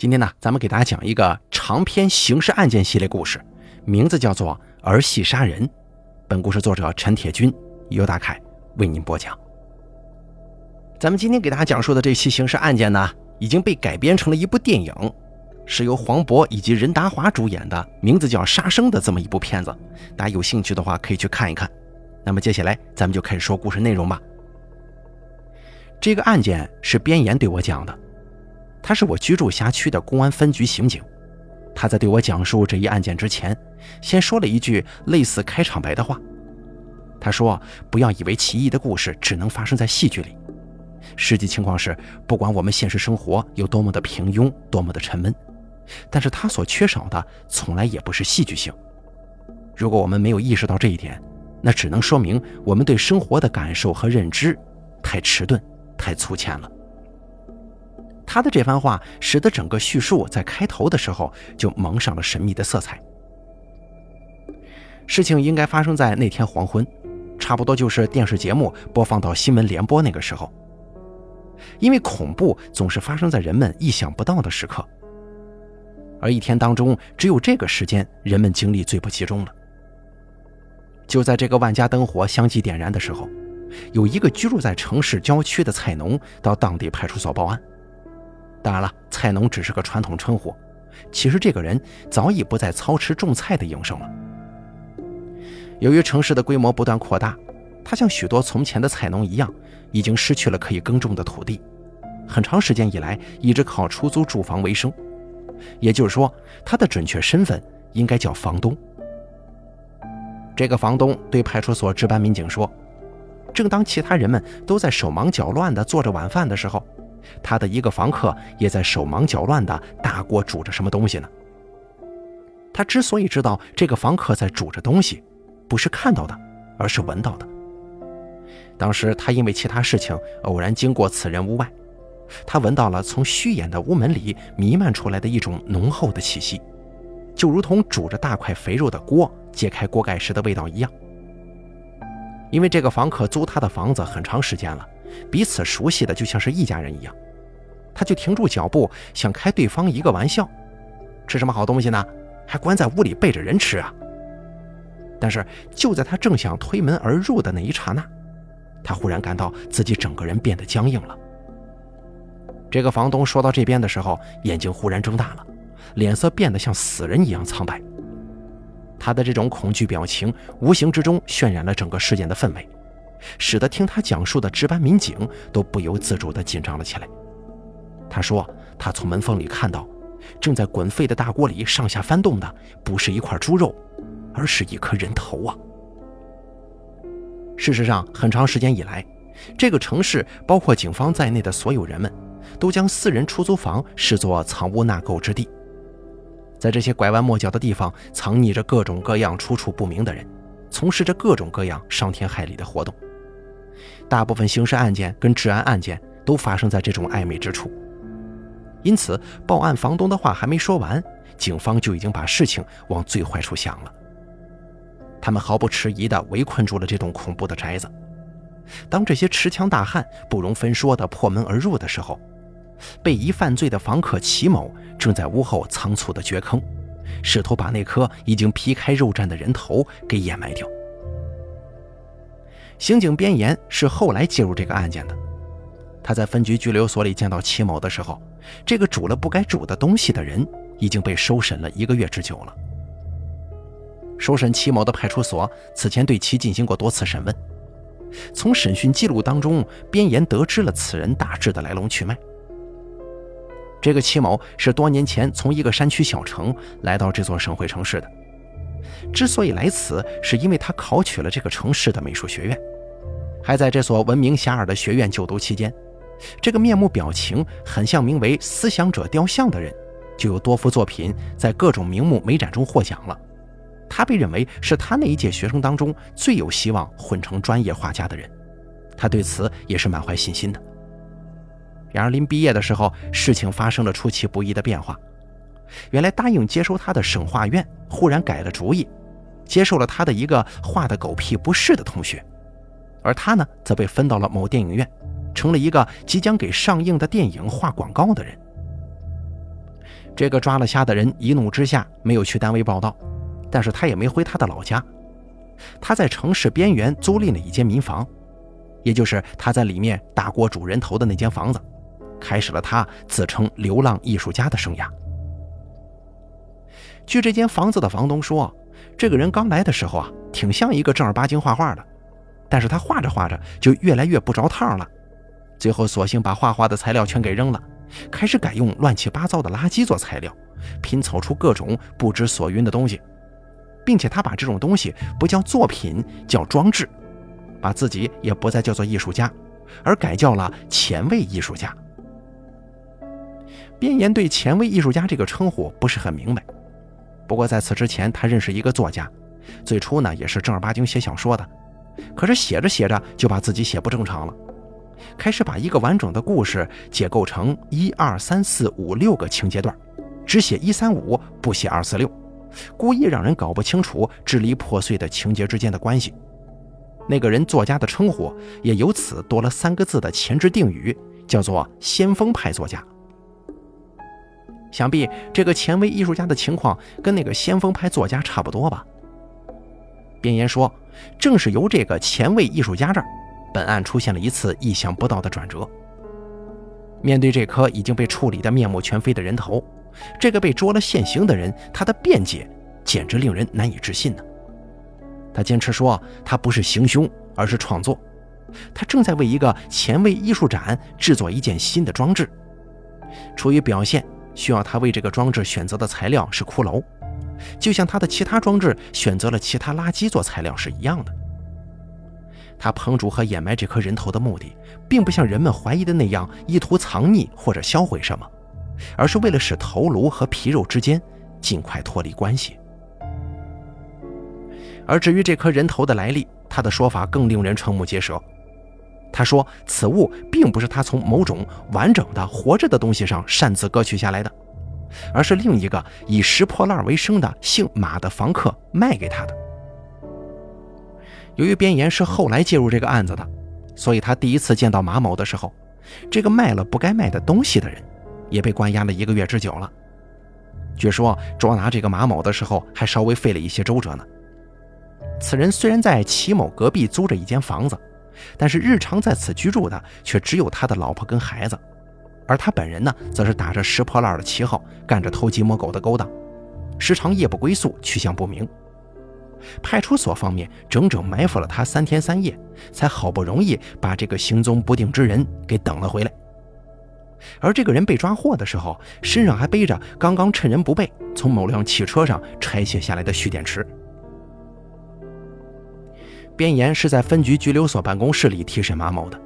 今天呢，咱们给大家讲一个长篇刑事案件系列故事，名字叫做《儿戏杀人》。本故事作者陈铁军、尤大凯为您播讲。咱们今天给大家讲述的这期刑事案件呢，已经被改编成了一部电影，是由黄渤以及任达华主演的，名字叫《杀生》的这么一部片子。大家有兴趣的话，可以去看一看。那么接下来，咱们就开始说故事内容吧。这个案件是边岩对我讲的。他是我居住辖区的公安分局刑警，他在对我讲述这一案件之前，先说了一句类似开场白的话。他说：“不要以为奇异的故事只能发生在戏剧里，实际情况是，不管我们现实生活有多么的平庸，多么的沉闷，但是他所缺少的从来也不是戏剧性。如果我们没有意识到这一点，那只能说明我们对生活的感受和认知太迟钝、太粗浅了。”他的这番话使得整个叙述在开头的时候就蒙上了神秘的色彩。事情应该发生在那天黄昏，差不多就是电视节目播放到新闻联播那个时候。因为恐怖总是发生在人们意想不到的时刻，而一天当中只有这个时间，人们精力最不集中了。就在这个万家灯火相继点燃的时候，有一个居住在城市郊区的菜农到当地派出所报案。当然了，菜农只是个传统称呼，其实这个人早已不再操持种菜的营生了。由于城市的规模不断扩大，他像许多从前的菜农一样，已经失去了可以耕种的土地，很长时间以来一直靠出租住房为生。也就是说，他的准确身份应该叫房东。这个房东对派出所值班民警说：“正当其他人们都在手忙脚乱地做着晚饭的时候。”他的一个房客也在手忙脚乱的大锅煮着什么东西呢？他之所以知道这个房客在煮着东西，不是看到的，而是闻到的。当时他因为其他事情偶然经过此人屋外，他闻到了从虚掩的屋门里弥漫出来的一种浓厚的气息，就如同煮着大块肥肉的锅揭开锅盖时的味道一样。因为这个房客租他的房子很长时间了。彼此熟悉的就像是一家人一样，他就停住脚步，想开对方一个玩笑：“吃什么好东西呢？还关在屋里背着人吃啊！”但是就在他正想推门而入的那一刹那，他忽然感到自己整个人变得僵硬了。这个房东说到这边的时候，眼睛忽然睁大了，脸色变得像死人一样苍白。他的这种恐惧表情，无形之中渲染了整个事件的氛围。使得听他讲述的值班民警都不由自主地紧张了起来。他说：“他从门缝里看到，正在滚沸的大锅里上下翻动的不是一块猪肉，而是一颗人头啊！”事实上，很长时间以来，这个城市包括警方在内的所有人们，都将私人出租房视作藏污纳垢之地。在这些拐弯抹角的地方，藏匿着各种各样出处不明的人，从事着各种各样伤天害理的活动。大部分刑事案件跟治安案件都发生在这种暧昧之处，因此报案房东的话还没说完，警方就已经把事情往最坏处想了。他们毫不迟疑地围困住了这栋恐怖的宅子。当这些持枪大汉不容分说地破门而入的时候，被疑犯罪的房客齐某正在屋后仓促地掘坑，试图把那颗已经皮开肉绽的人头给掩埋掉。刑警边岩是后来介入这个案件的。他在分局拘留所里见到齐某的时候，这个煮了不该煮的东西的人已经被收审了一个月之久了。收审齐某的派出所此前对其进行过多次审问，从审讯记录当中，边岩得知了此人大致的来龙去脉。这个齐某是多年前从一个山区小城来到这座省会城市的。之所以来此，是因为他考取了这个城市的美术学院，还在这所闻名遐迩的学院就读期间，这个面目表情很像名为“思想者雕像”的人，就有多幅作品在各种名目美展中获奖了。他被认为是他那一届学生当中最有希望混成专业画家的人，他对此也是满怀信心的。然而临毕业的时候，事情发生了出其不意的变化。原来答应接收他的省画院忽然改了主意，接受了他的一个画的狗屁不是的同学，而他呢，则被分到了某电影院，成了一个即将给上映的电影画广告的人。这个抓了瞎的人一怒之下没有去单位报道，但是他也没回他的老家，他在城市边缘租赁了一间民房，也就是他在里面打过主人头的那间房子，开始了他自称流浪艺术家的生涯。据这间房子的房东说，这个人刚来的时候啊，挺像一个正儿八经画画的，但是他画着画着就越来越不着趟了，最后索性把画画的材料全给扔了。开始改用乱七八糟的垃圾做材料，拼凑出各种不知所云的东西，并且他把这种东西不叫作品，叫装置，把自己也不再叫做艺术家，而改叫了前卫艺术家。边岩对前卫艺术家这个称呼不是很明白，不过在此之前，他认识一个作家，最初呢也是正儿八经写小说的，可是写着写着就把自己写不正常了。开始把一个完整的故事解构成一二三四五六个情节段，只写一三五，不写二四六，故意让人搞不清楚支离破碎的情节之间的关系。那个人作家的称呼也由此多了三个字的前置定语，叫做“先锋派作家”。想必这个前卫艺术家的情况跟那个先锋派作家差不多吧？边言说，正是由这个前卫艺术家这儿。本案出现了一次意想不到的转折。面对这颗已经被处理得面目全非的人头，这个被捉了现行的人，他的辩解简直令人难以置信呢。他坚持说，他不是行凶，而是创作。他正在为一个前卫艺术展制作一件新的装置。出于表现，需要他为这个装置选择的材料是骷髅，就像他的其他装置选择了其他垃圾做材料是一样的。他烹煮和掩埋这颗人头的目的，并不像人们怀疑的那样意图藏匿或者销毁什么，而是为了使头颅和皮肉之间尽快脱离关系。而至于这颗人头的来历，他的说法更令人瞠目结舌。他说，此物并不是他从某种完整的活着的东西上擅自割取下来的，而是另一个以拾破烂为生的姓马的房客卖给他的。由于边岩是后来介入这个案子的，所以他第一次见到马某的时候，这个卖了不该卖的东西的人，也被关押了一个月之久了。据说捉拿这个马某的时候，还稍微费了一些周折呢。此人虽然在齐某隔壁租着一间房子，但是日常在此居住的却只有他的老婆跟孩子，而他本人呢，则是打着拾破烂的旗号，干着偷鸡摸狗的勾当，时常夜不归宿，去向不明。派出所方面整整埋伏了他三天三夜，才好不容易把这个行踪不定之人给等了回来。而这个人被抓获的时候，身上还背着刚刚趁人不备从某辆汽车上拆卸下来的蓄电池。边岩是在分局拘留所办公室里提审马某的，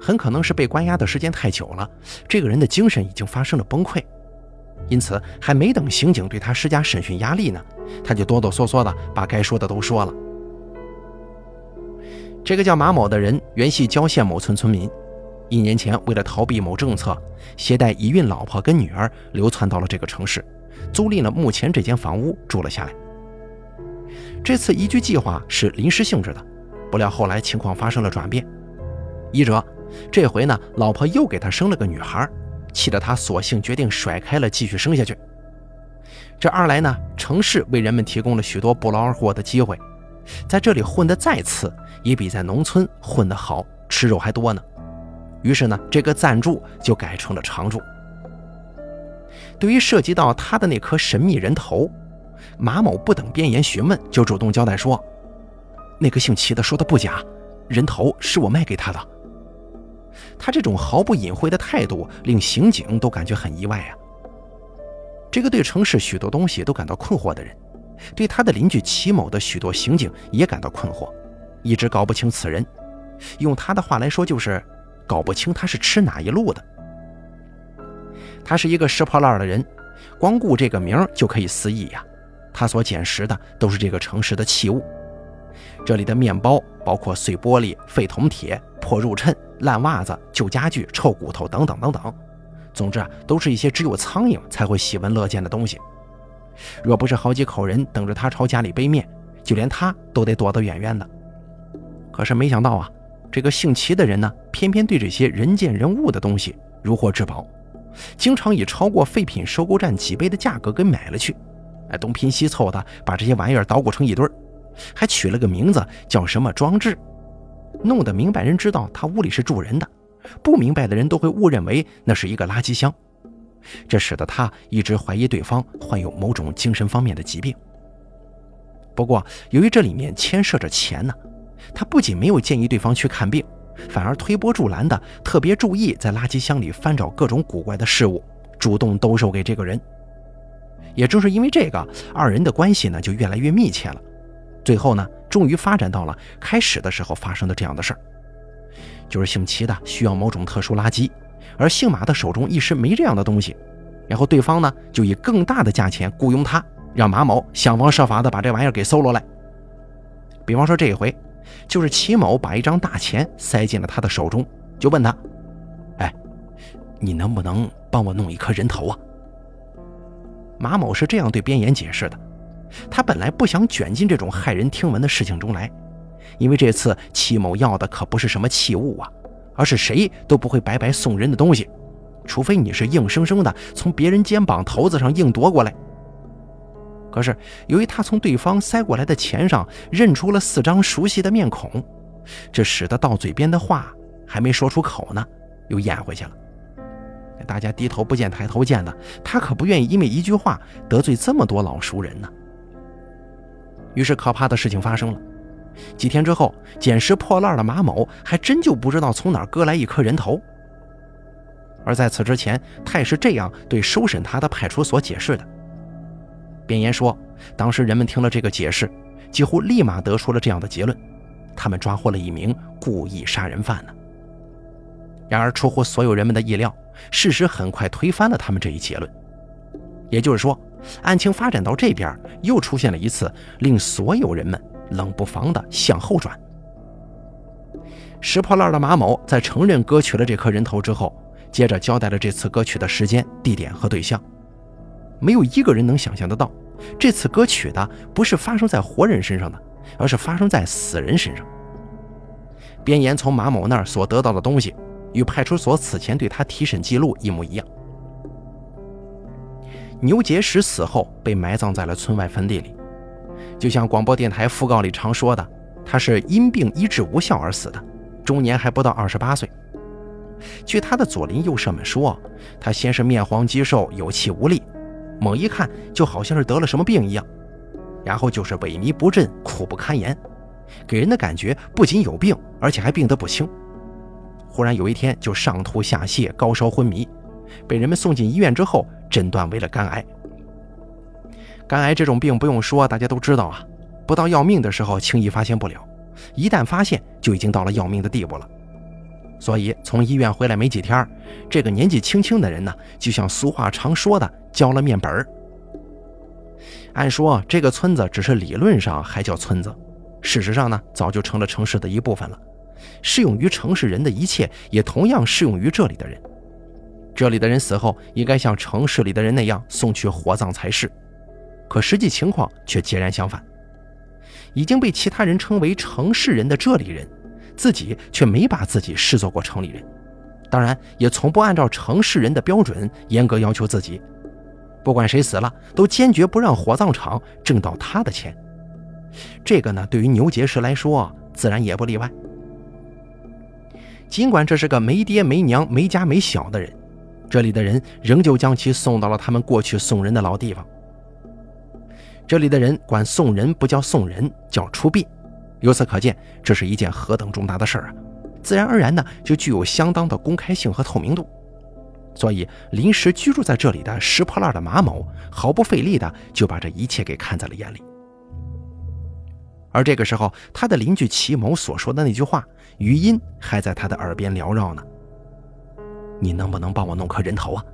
很可能是被关押的时间太久了，这个人的精神已经发生了崩溃。因此，还没等刑警对他施加审讯压力呢，他就哆哆嗦嗦的把该说的都说了。这个叫马某的人原系郊县某村村民，一年前为了逃避某政策，携带已孕老婆跟女儿流窜到了这个城市，租赁了目前这间房屋住了下来。这次移居计划是临时性质的，不料后来情况发生了转变，一者这回呢，老婆又给他生了个女孩。气得他索性决定甩开了继续生下去。这二来呢，城市为人们提供了许多不劳而获的机会，在这里混得再次，也比在农村混得好，吃肉还多呢。于是呢，这个暂住就改成了常住。对于涉及到他的那颗神秘人头，马某不等边言询问，就主动交代说：“那个姓齐的说的不假，人头是我卖给他的。”他这种毫不隐晦的态度，令刑警都感觉很意外啊。这个对城市许多东西都感到困惑的人，对他的邻居齐某的许多刑警也感到困惑，一直搞不清此人。用他的话来说，就是搞不清他是吃哪一路的。他是一个拾破烂的人，光顾这个名就可以肆意呀。他所捡拾的都是这个城市的器物，这里的面包包括碎玻璃、废铜铁。破入衬、烂袜子、旧家具、臭骨头等等等等，总之啊，都是一些只有苍蝇才会喜闻乐见的东西。若不是好几口人等着他朝家里背面，就连他都得躲得远远的。可是没想到啊，这个姓齐的人呢，偏偏对这些人见人物的东西如获至宝，经常以超过废品收购站几倍的价格给买了去，哎，东拼西凑的把这些玩意儿捣鼓成一堆儿，还取了个名字叫什么装置，弄得明白人知道他屋里是住人的，不明白的人都会误认为那是一个垃圾箱，这使得他一直怀疑对方患有某种精神方面的疾病。不过，由于这里面牵涉着钱呢，他不仅没有建议对方去看病，反而推波助澜的特别注意在垃圾箱里翻找各种古怪的事物，主动兜售给这个人。也正是因为这个，二人的关系呢就越来越密切了。最后呢，终于发展到了开始的时候发生的这样的事儿，就是姓齐的需要某种特殊垃圾，而姓马的手中一时没这样的东西，然后对方呢就以更大的价钱雇佣他。让马某想方设法的把这玩意儿给搜罗来。比方说这一回，就是齐某把一张大钱塞进了他的手中，就问他：“哎，你能不能帮我弄一颗人头啊？”马某是这样对边岩解释的：“他本来不想卷进这种骇人听闻的事情中来，因为这次戚某要的可不是什么器物啊，而是谁都不会白白送人的东西，除非你是硬生生的从别人肩膀头子上硬夺过来。”可是，由于他从对方塞过来的钱上认出了四张熟悉的面孔，这使得到嘴边的话还没说出口呢，又咽回去了。大家低头不见抬头见的，他可不愿意因为一句话得罪这么多老熟人呢。于是，可怕的事情发生了。几天之后，捡拾破烂的马某还真就不知道从哪割来一颗人头。而在此之前，他也是这样对收审他的派出所解释的。边言说：“当时人们听了这个解释，几乎立马得出了这样的结论：他们抓获了一名故意杀人犯呢。然而，出乎所有人们的意料，事实很快推翻了他们这一结论。也就是说，案情发展到这边，又出现了一次令所有人们冷不防的向后转。拾破烂的马某在承认割取了这颗人头之后，接着交代了这次割取的时间、地点和对象。”没有一个人能想象得到，这次割取的不是发生在活人身上的，而是发生在死人身上。边岩从马某那儿所得到的东西，与派出所此前对他提审记录一模一样。牛结石死后被埋葬在了村外坟地里，就像广播电台讣告里常说的，他是因病医治无效而死的，终年还不到二十八岁。据他的左邻右舍们说，他先是面黄肌瘦，有气无力。猛一看，就好像是得了什么病一样，然后就是萎靡不振、苦不堪言，给人的感觉不仅有病，而且还病得不轻。忽然有一天就上吐下泻、高烧昏迷，被人们送进医院之后，诊断为了肝癌。肝癌这种病不用说，大家都知道啊，不到要命的时候轻易发现不了，一旦发现就已经到了要命的地步了。所以从医院回来没几天，这个年纪轻轻的人呢，就像俗话常说的。交了面本儿。按说这个村子只是理论上还叫村子，事实上呢，早就成了城市的一部分了。适用于城市人的一切，也同样适用于这里的人。这里的人死后，应该像城市里的人那样送去火葬才是。可实际情况却截然相反。已经被其他人称为城市人的这里人，自己却没把自己视作过城里人，当然也从不按照城市人的标准严格要求自己。不管谁死了，都坚决不让火葬场挣到他的钱。这个呢，对于牛结石来说，自然也不例外。尽管这是个没爹没娘、没家没小的人，这里的人仍旧将其送到了他们过去送人的老地方。这里的人管送人不叫送人，叫出殡。由此可见，这是一件何等重大的事儿啊！自然而然的就具有相当的公开性和透明度。所以，临时居住在这里的拾破烂的马某毫不费力的就把这一切给看在了眼里。而这个时候，他的邻居齐某所说的那句话，余音还在他的耳边缭绕呢：“你能不能帮我弄颗人头啊？”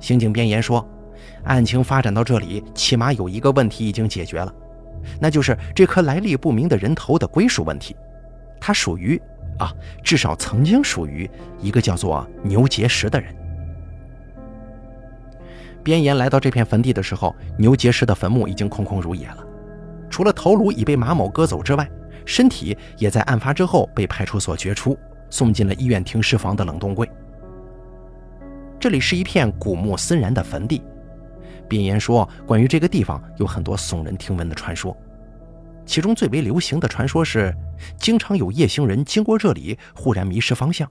刑警边言说：“案情发展到这里，起码有一个问题已经解决了，那就是这颗来历不明的人头的归属问题，它属于……”啊，至少曾经属于一个叫做牛结石的人。边岩来到这片坟地的时候，牛结石的坟墓已经空空如也了，除了头颅已被马某割走之外，身体也在案发之后被派出所掘出，送进了医院停尸房的冷冻柜。这里是一片古木森然的坟地。边言说，关于这个地方有很多耸人听闻的传说，其中最为流行的传说是，经常有夜行人经过这里，忽然迷失方向，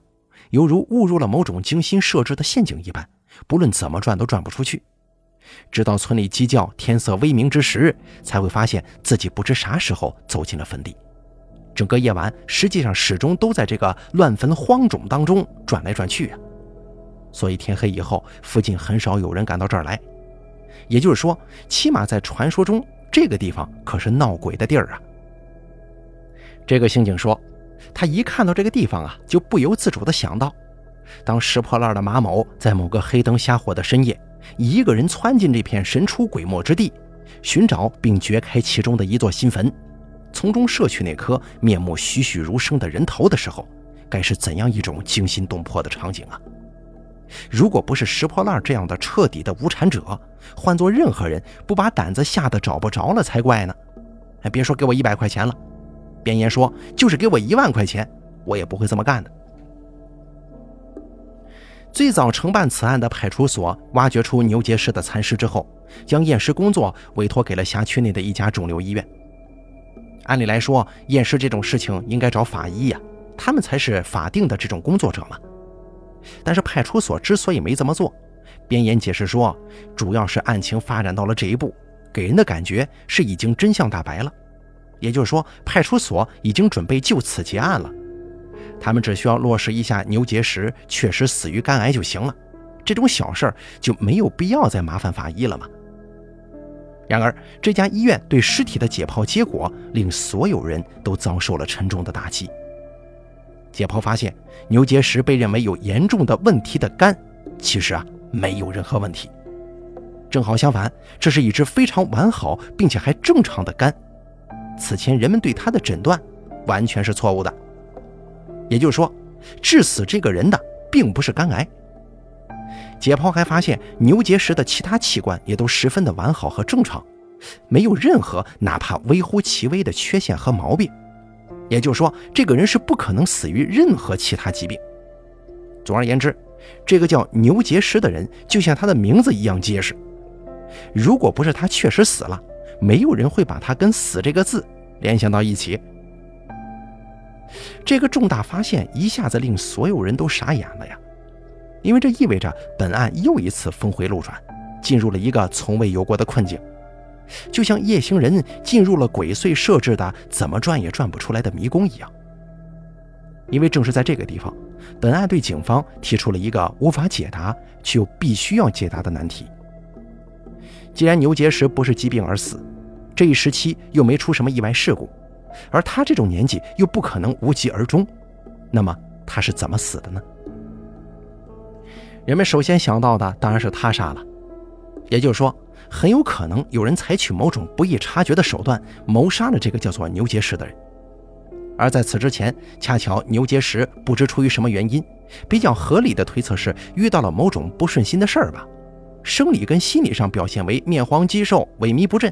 犹如误入了某种精心设置的陷阱一般，不论怎么转都转不出去。直到村里鸡叫、天色微明之时，才会发现自己不知啥时候走进了坟地。整个夜晚，实际上始终都在这个乱坟荒冢当中转来转去啊。所以天黑以后，附近很少有人敢到这儿来。也就是说，起码在传说中，这个地方可是闹鬼的地儿啊。这个刑警说，他一看到这个地方啊，就不由自主地想到，当拾破烂的马某在某个黑灯瞎火的深夜。一个人窜进这片神出鬼没之地，寻找并掘开其中的一座新坟，从中摄取那颗面目栩栩如生的人头的时候，该是怎样一种惊心动魄的场景啊！如果不是拾破烂这样的彻底的无产者，换做任何人，不把胆子吓得找不着了才怪呢！哎，别说给我一百块钱了，边言说，就是给我一万块钱，我也不会这么干的。最早承办此案的派出所挖掘出牛结石的残尸之后，将验尸工作委托给了辖区内的一家肿瘤医院。按理来说，验尸这种事情应该找法医呀，他们才是法定的这种工作者嘛。但是派出所之所以没这么做，边岩解释说，主要是案情发展到了这一步，给人的感觉是已经真相大白了，也就是说，派出所已经准备就此结案了。他们只需要落实一下牛结石确实死于肝癌就行了，这种小事儿就没有必要再麻烦法医了嘛。然而，这家医院对尸体的解剖结果令所有人都遭受了沉重的打击。解剖发现，牛结石被认为有严重的问题的肝，其实啊没有任何问题，正好相反，这是一只非常完好并且还正常的肝。此前人们对他的诊断完全是错误的。也就是说，致死这个人的并不是肝癌。解剖还发现，牛结石的其他器官也都十分的完好和正常，没有任何哪怕微乎其微的缺陷和毛病。也就是说，这个人是不可能死于任何其他疾病。总而言之，这个叫牛结石的人就像他的名字一样结实。如果不是他确实死了，没有人会把他跟“死”这个字联想到一起。这个重大发现一下子令所有人都傻眼了呀，因为这意味着本案又一次峰回路转，进入了一个从未有过的困境，就像夜行人进入了鬼祟设置的怎么转也转不出来的迷宫一样。因为正是在这个地方，本案对警方提出了一个无法解答却又必须要解答的难题：既然牛结石不是疾病而死，这一时期又没出什么意外事故。而他这种年纪又不可能无疾而终，那么他是怎么死的呢？人们首先想到的当然是他杀了，也就是说，很有可能有人采取某种不易察觉的手段谋杀了这个叫做牛结石的人。而在此之前，恰巧牛结石不知出于什么原因，比较合理的推测是遇到了某种不顺心的事儿吧，生理跟心理上表现为面黄肌瘦、萎靡不振，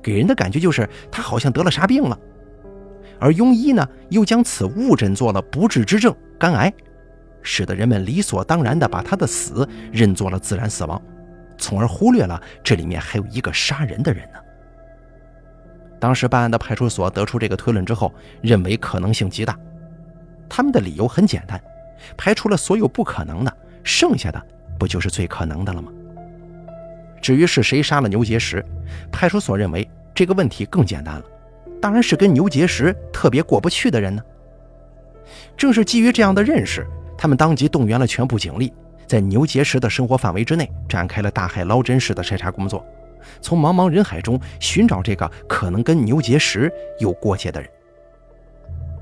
给人的感觉就是他好像得了啥病了。而庸医呢，又将此误诊作了不治之症——肝癌，使得人们理所当然地把他的死认作了自然死亡，从而忽略了这里面还有一个杀人的人呢。当时办案的派出所得出这个推论之后，认为可能性极大。他们的理由很简单：排除了所有不可能的，剩下的不就是最可能的了吗？至于是谁杀了牛结石，派出所认为这个问题更简单了。当然是跟牛结石特别过不去的人呢。正是基于这样的认识，他们当即动员了全部警力，在牛结石的生活范围之内展开了大海捞针式的筛查工作，从茫茫人海中寻找这个可能跟牛结石有过节的人。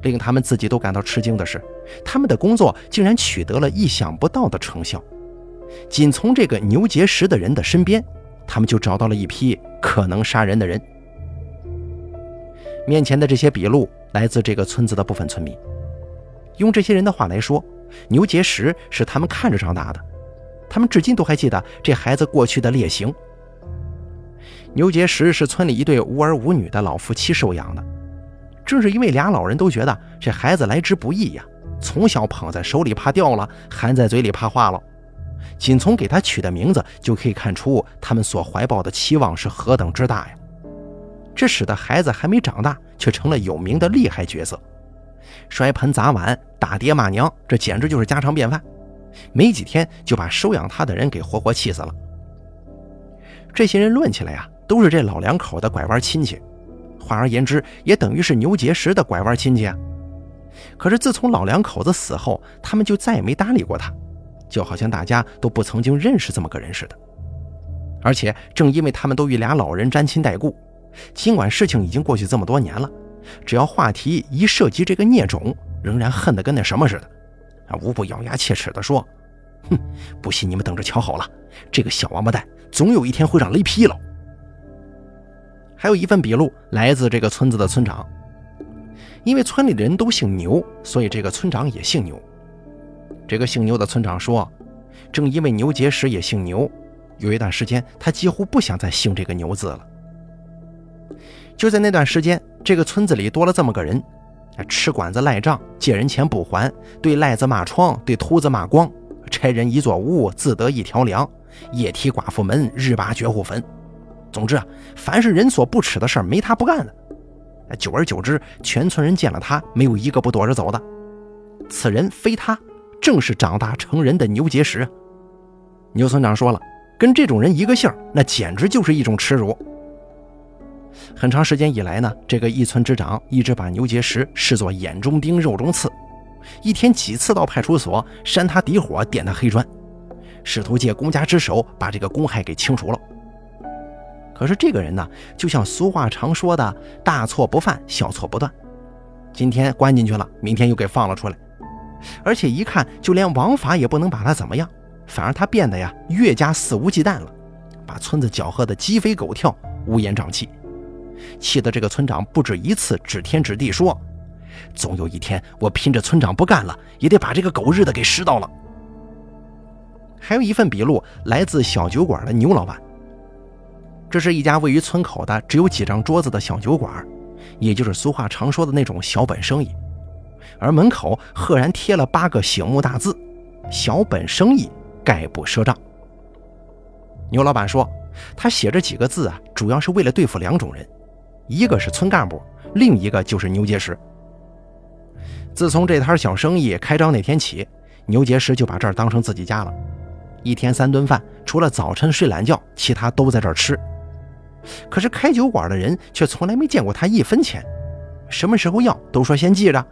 令他们自己都感到吃惊的是，他们的工作竟然取得了意想不到的成效。仅从这个牛结石的人的身边，他们就找到了一批可能杀人的人。面前的这些笔录来自这个村子的部分村民。用这些人的话来说，牛结石是他们看着长大的，他们至今都还记得这孩子过去的劣行。牛结石是村里一对无儿无女的老夫妻收养的，正是因为俩老人都觉得这孩子来之不易呀，从小捧在手里怕掉了，含在嘴里怕化了，仅从给他取的名字就可以看出他们所怀抱的期望是何等之大呀！这使得孩子还没长大，却成了有名的厉害角色，摔盆砸碗、打爹骂娘，这简直就是家常便饭。没几天就把收养他的人给活活气死了。这些人论起来呀，都是这老两口的拐弯亲戚，换而言之，也等于是牛结石的拐弯亲戚啊。可是自从老两口子死后，他们就再也没搭理过他，就好像大家都不曾经认识这么个人似的。而且正因为他们都与俩老人沾亲带故，尽管事情已经过去这么多年了，只要话题一涉及这个孽种，仍然恨得跟那什么似的。啊，无不咬牙切齿地说：“哼，不信你们等着瞧好了，这个小王八蛋总有一天会让雷劈了。”还有一份笔录来自这个村子的村长。因为村里的人都姓牛，所以这个村长也姓牛。这个姓牛的村长说：“正因为牛结石也姓牛，有一段时间他几乎不想再姓这个牛字了。”就在那段时间，这个村子里多了这么个人：吃馆子赖账，借人钱不还，对赖子骂疮，对秃子骂光，拆人一座屋，自得一条梁，夜踢寡妇门，日扒绝户坟。总之啊，凡是人所不耻的事儿，没他不干的。久而久之，全村人见了他，没有一个不躲着走的。此人非他，正是长大成人的牛结石。牛村长说了，跟这种人一个姓，那简直就是一种耻辱。很长时间以来呢，这个一村之长一直把牛结石视作眼中钉、肉中刺，一天几次到派出所扇他底火、点他黑砖，试图借公家之手把这个公害给清除了。可是这个人呢，就像俗话常说的“大错不犯，小错不断”。今天关进去了，明天又给放了出来，而且一看就连王法也不能把他怎么样，反而他变得呀越加肆无忌惮了，把村子搅和得鸡飞狗跳、乌烟瘴气，气得这个村长不止一次指天指地说：“总有一天我拼着村长不干了，也得把这个狗日的给拾到了。”还有一份笔录来自小酒馆的牛老板。这是一家位于村口的只有几张桌子的小酒馆，也就是俗话常说的那种小本生意。而门口赫然贴了八个醒目大字：“小本生意，概不赊账。”牛老板说，他写这几个字啊，主要是为了对付两种人，一个是村干部，另一个就是牛结石。自从这摊小生意开张那天起，牛结石就把这儿当成自己家了，一天三顿饭，除了早晨睡懒觉，其他都在这儿吃。可是开酒馆的人却从来没见过他一分钱，什么时候要都说先记着，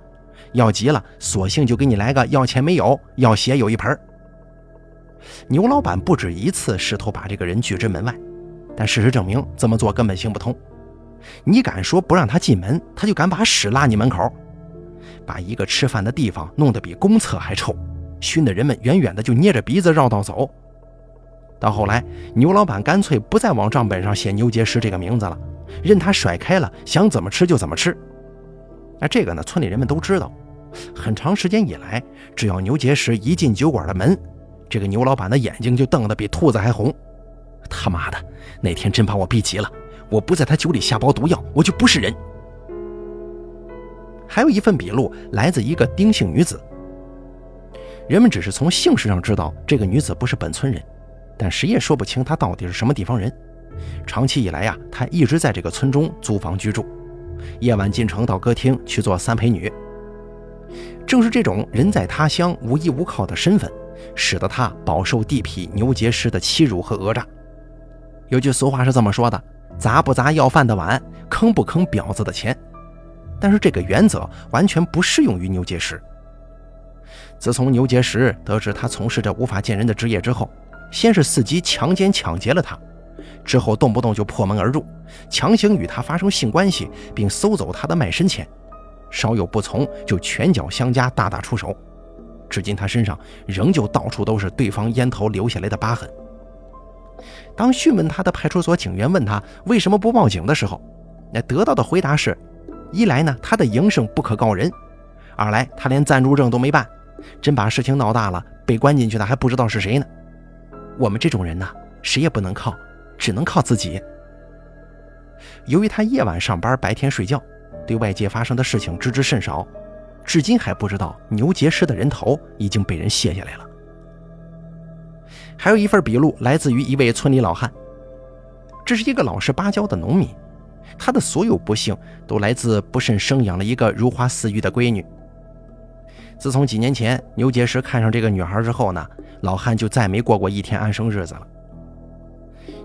要急了索性就给你来个要钱没有，要血有一盆。牛老板不止一次试图把这个人拒之门外，但事实证明这么做根本行不通。你敢说不让他进门，他就敢把屎拉你门口，把一个吃饭的地方弄得比公厕还臭，熏得人们远远的就捏着鼻子绕道走。到后来，牛老板干脆不再往账本上写牛结石这个名字了，任他甩开了，想怎么吃就怎么吃。那这个呢，村里人们都知道。很长时间以来，只要牛结石一进酒馆的门，这个牛老板的眼睛就瞪得比兔子还红。他妈的，那天真把我逼急了！我不在他酒里下包毒药，我就不是人。还有一份笔录来自一个丁姓女子，人们只是从姓氏上知道这个女子不是本村人。但谁也说不清她到底是什么地方人。长期以来呀，他一直在这个村中租房居住，夜晚进城到歌厅去做三陪女。正是这种人在他乡无依无靠的身份，使得他饱受地痞牛结石的欺辱和讹诈。有句俗话是这么说的：“砸不砸要饭的碗，坑不坑婊子的钱。”但是这个原则完全不适用于牛结石。自从牛结石得知他从事着无法见人的职业之后，先是伺机强奸抢劫了他，之后动不动就破门而入，强行与他发生性关系，并搜走他的卖身钱，稍有不从就拳脚相加，大打出手。至今他身上仍旧到处都是对方烟头留下来的疤痕。当讯问他的派出所警员问他为什么不报警的时候，那得到的回答是：一来呢他的营生不可告人，二来他连暂住证都没办，真把事情闹大了，被关进去的还不知道是谁呢。我们这种人呢，谁也不能靠，只能靠自己。由于他夜晚上班，白天睡觉，对外界发生的事情知之甚少，至今还不知道牛结石的人头已经被人卸下来了。还有一份笔录来自于一位村里老汉，这是一个老实巴交的农民，他的所有不幸都来自不慎生养了一个如花似玉的闺女。自从几年前牛结石看上这个女孩之后呢，老汉就再没过过一天安生日子了。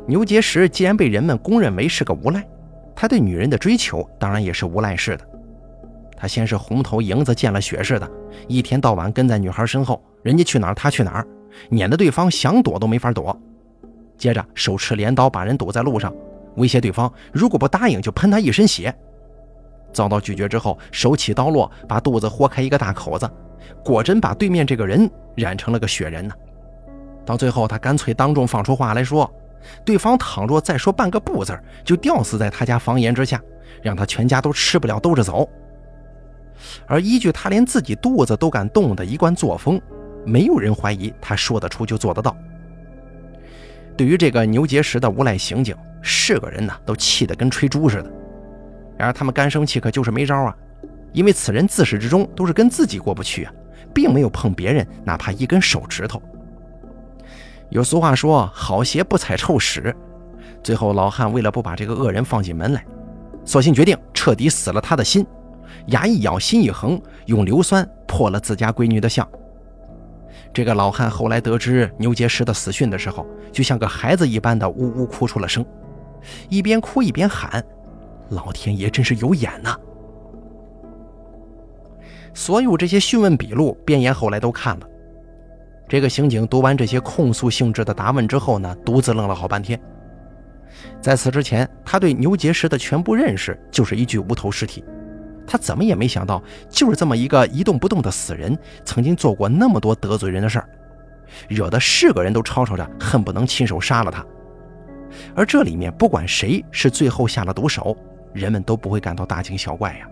牛结石既然被人们公认为是个无赖，他对女人的追求当然也是无赖式的。他先是红头蝇子见了血似的，一天到晚跟在女孩身后，人家去哪儿他去哪儿，撵得对方想躲都没法躲。接着手持镰刀把人堵在路上，威胁对方如果不答应就喷他一身血。遭到拒绝之后，手起刀落，把肚子豁开一个大口子，果真把对面这个人染成了个血人呢。到最后，他干脆当众放出话来说，对方倘若再说半个不字，就吊死在他家房檐之下，让他全家都吃不了兜着走。而依据他连自己肚子都敢动的一贯作风，没有人怀疑他说得出就做得到。对于这个牛结石的无赖刑警，是个人呢都气得跟吹猪似的。然而他们干生气可就是没招啊，因为此人自始至终都是跟自己过不去啊，并没有碰别人哪怕一根手指头。有俗话说：“好鞋不踩臭屎。”最后老汉为了不把这个恶人放进门来，索性决定彻底死了他的心。牙一咬，心一横，用硫酸破了自家闺女的相。这个老汉后来得知牛结石的死讯的时候，就像个孩子一般的呜呜哭出了声，一边哭一边喊：“老天爷真是有眼呐！”所有这些讯问笔录，边岩后来都看了。这个刑警读完这些控诉性质的答问之后呢，独自愣了好半天。在此之前，他对牛结石的全部认识就是一具无头尸体。他怎么也没想到，就是这么一个一动不动的死人，曾经做过那么多得罪人的事儿，惹得是个人都吵吵着恨不能亲手杀了他。而这里面不管谁是最后下了毒手，人们都不会感到大惊小怪呀。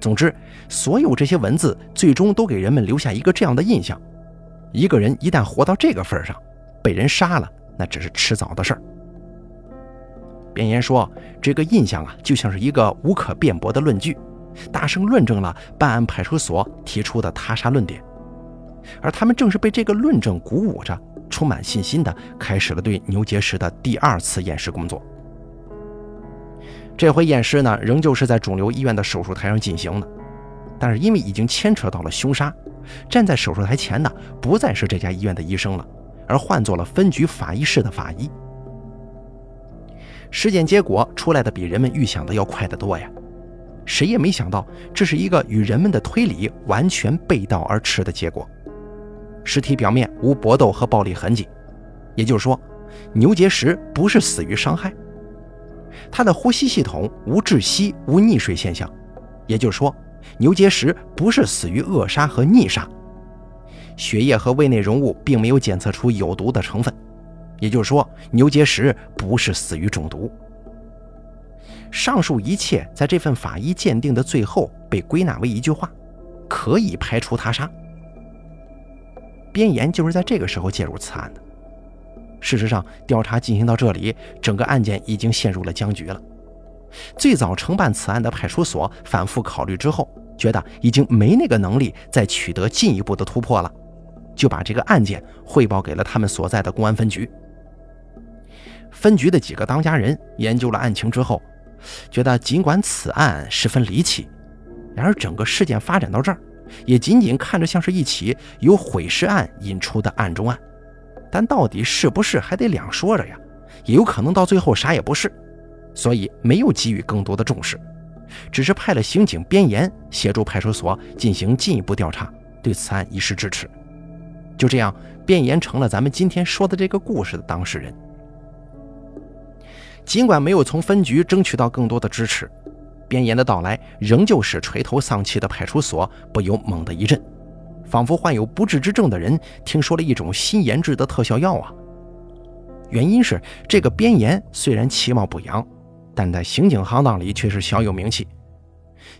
总之，所有这些文字最终都给人们留下一个这样的印象：一个人一旦活到这个份上，被人杀了，那只是迟早的事儿。边言说：“这个印象啊，就像是一个无可辩驳的论据，大声论证了办案派出所提出的他杀论点。而他们正是被这个论证鼓舞着，充满信心的开始了对牛结石的第二次验尸工作。这回验尸呢，仍旧是在肿瘤医院的手术台上进行的，但是因为已经牵扯到了凶杀，站在手术台前的不再是这家医院的医生了，而换做了分局法医室的法医。”尸检结果出来的比人们预想的要快得多呀！谁也没想到，这是一个与人们的推理完全背道而驰的结果。尸体表面无搏斗和暴力痕迹，也就是说，牛结石不是死于伤害。他的呼吸系统无窒息、无溺水现象，也就是说，牛结石不是死于扼杀和溺杀。血液和胃内容物并没有检测出有毒的成分。也就是说，牛结石不是死于中毒。上述一切在这份法医鉴定的最后被归纳为一句话：可以排除他杀。边岩就是在这个时候介入此案的。事实上，调查进行到这里，整个案件已经陷入了僵局了。最早承办此案的派出所反复考虑之后，觉得已经没那个能力再取得进一步的突破了，就把这个案件汇报给了他们所在的公安分局。分局的几个当家人研究了案情之后，觉得尽管此案十分离奇，然而整个事件发展到这儿，也仅仅看着像是一起由毁尸案引出的案中案，但到底是不是还得两说着呀？也有可能到最后啥也不是，所以没有给予更多的重视，只是派了刑警边言协助派出所进行进一步调查，对此案一试支持。就这样，边言成了咱们今天说的这个故事的当事人。尽管没有从分局争取到更多的支持，边岩的到来仍旧使垂头丧气的派出所不由猛地一震，仿佛患有不治之症的人听说了一种新研制的特效药啊！原因是这个边岩虽然其貌不扬，但在刑警行当里却是小有名气，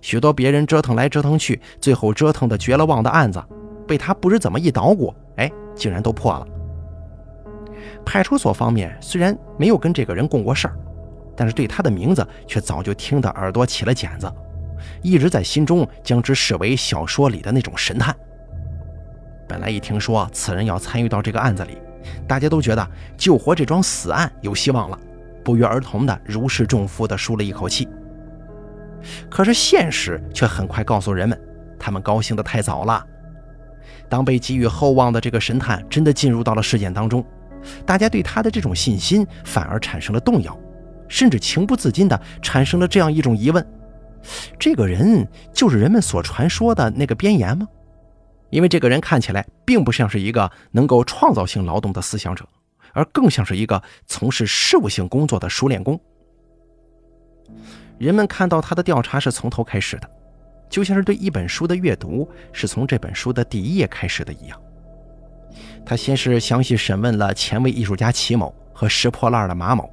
许多别人折腾来折腾去，最后折腾的绝了望的案子，被他不知怎么一捣鼓，哎，竟然都破了。派出所方面虽然没有跟这个人共过事儿，但是对他的名字却早就听得耳朵起了茧子，一直在心中将之视为小说里的那种神探。本来一听说此人要参与到这个案子里，大家都觉得救活这桩死案有希望了，不约而同的如释重负的舒了一口气。可是现实却很快告诉人们，他们高兴的太早了。当被寄予厚望的这个神探真的进入到了事件当中，大家对他的这种信心反而产生了动摇，甚至情不自禁的产生了这样一种疑问：这个人就是人们所传说的那个边岩吗？因为这个人看起来并不像是一个能够创造性劳动的思想者，而更像是一个从事事务性工作的熟练工。人们看到他的调查是从头开始的。就像是对一本书的阅读是从这本书的第一页开始的一样。他先是详细审问了前卫艺术家齐某和拾破烂的马某，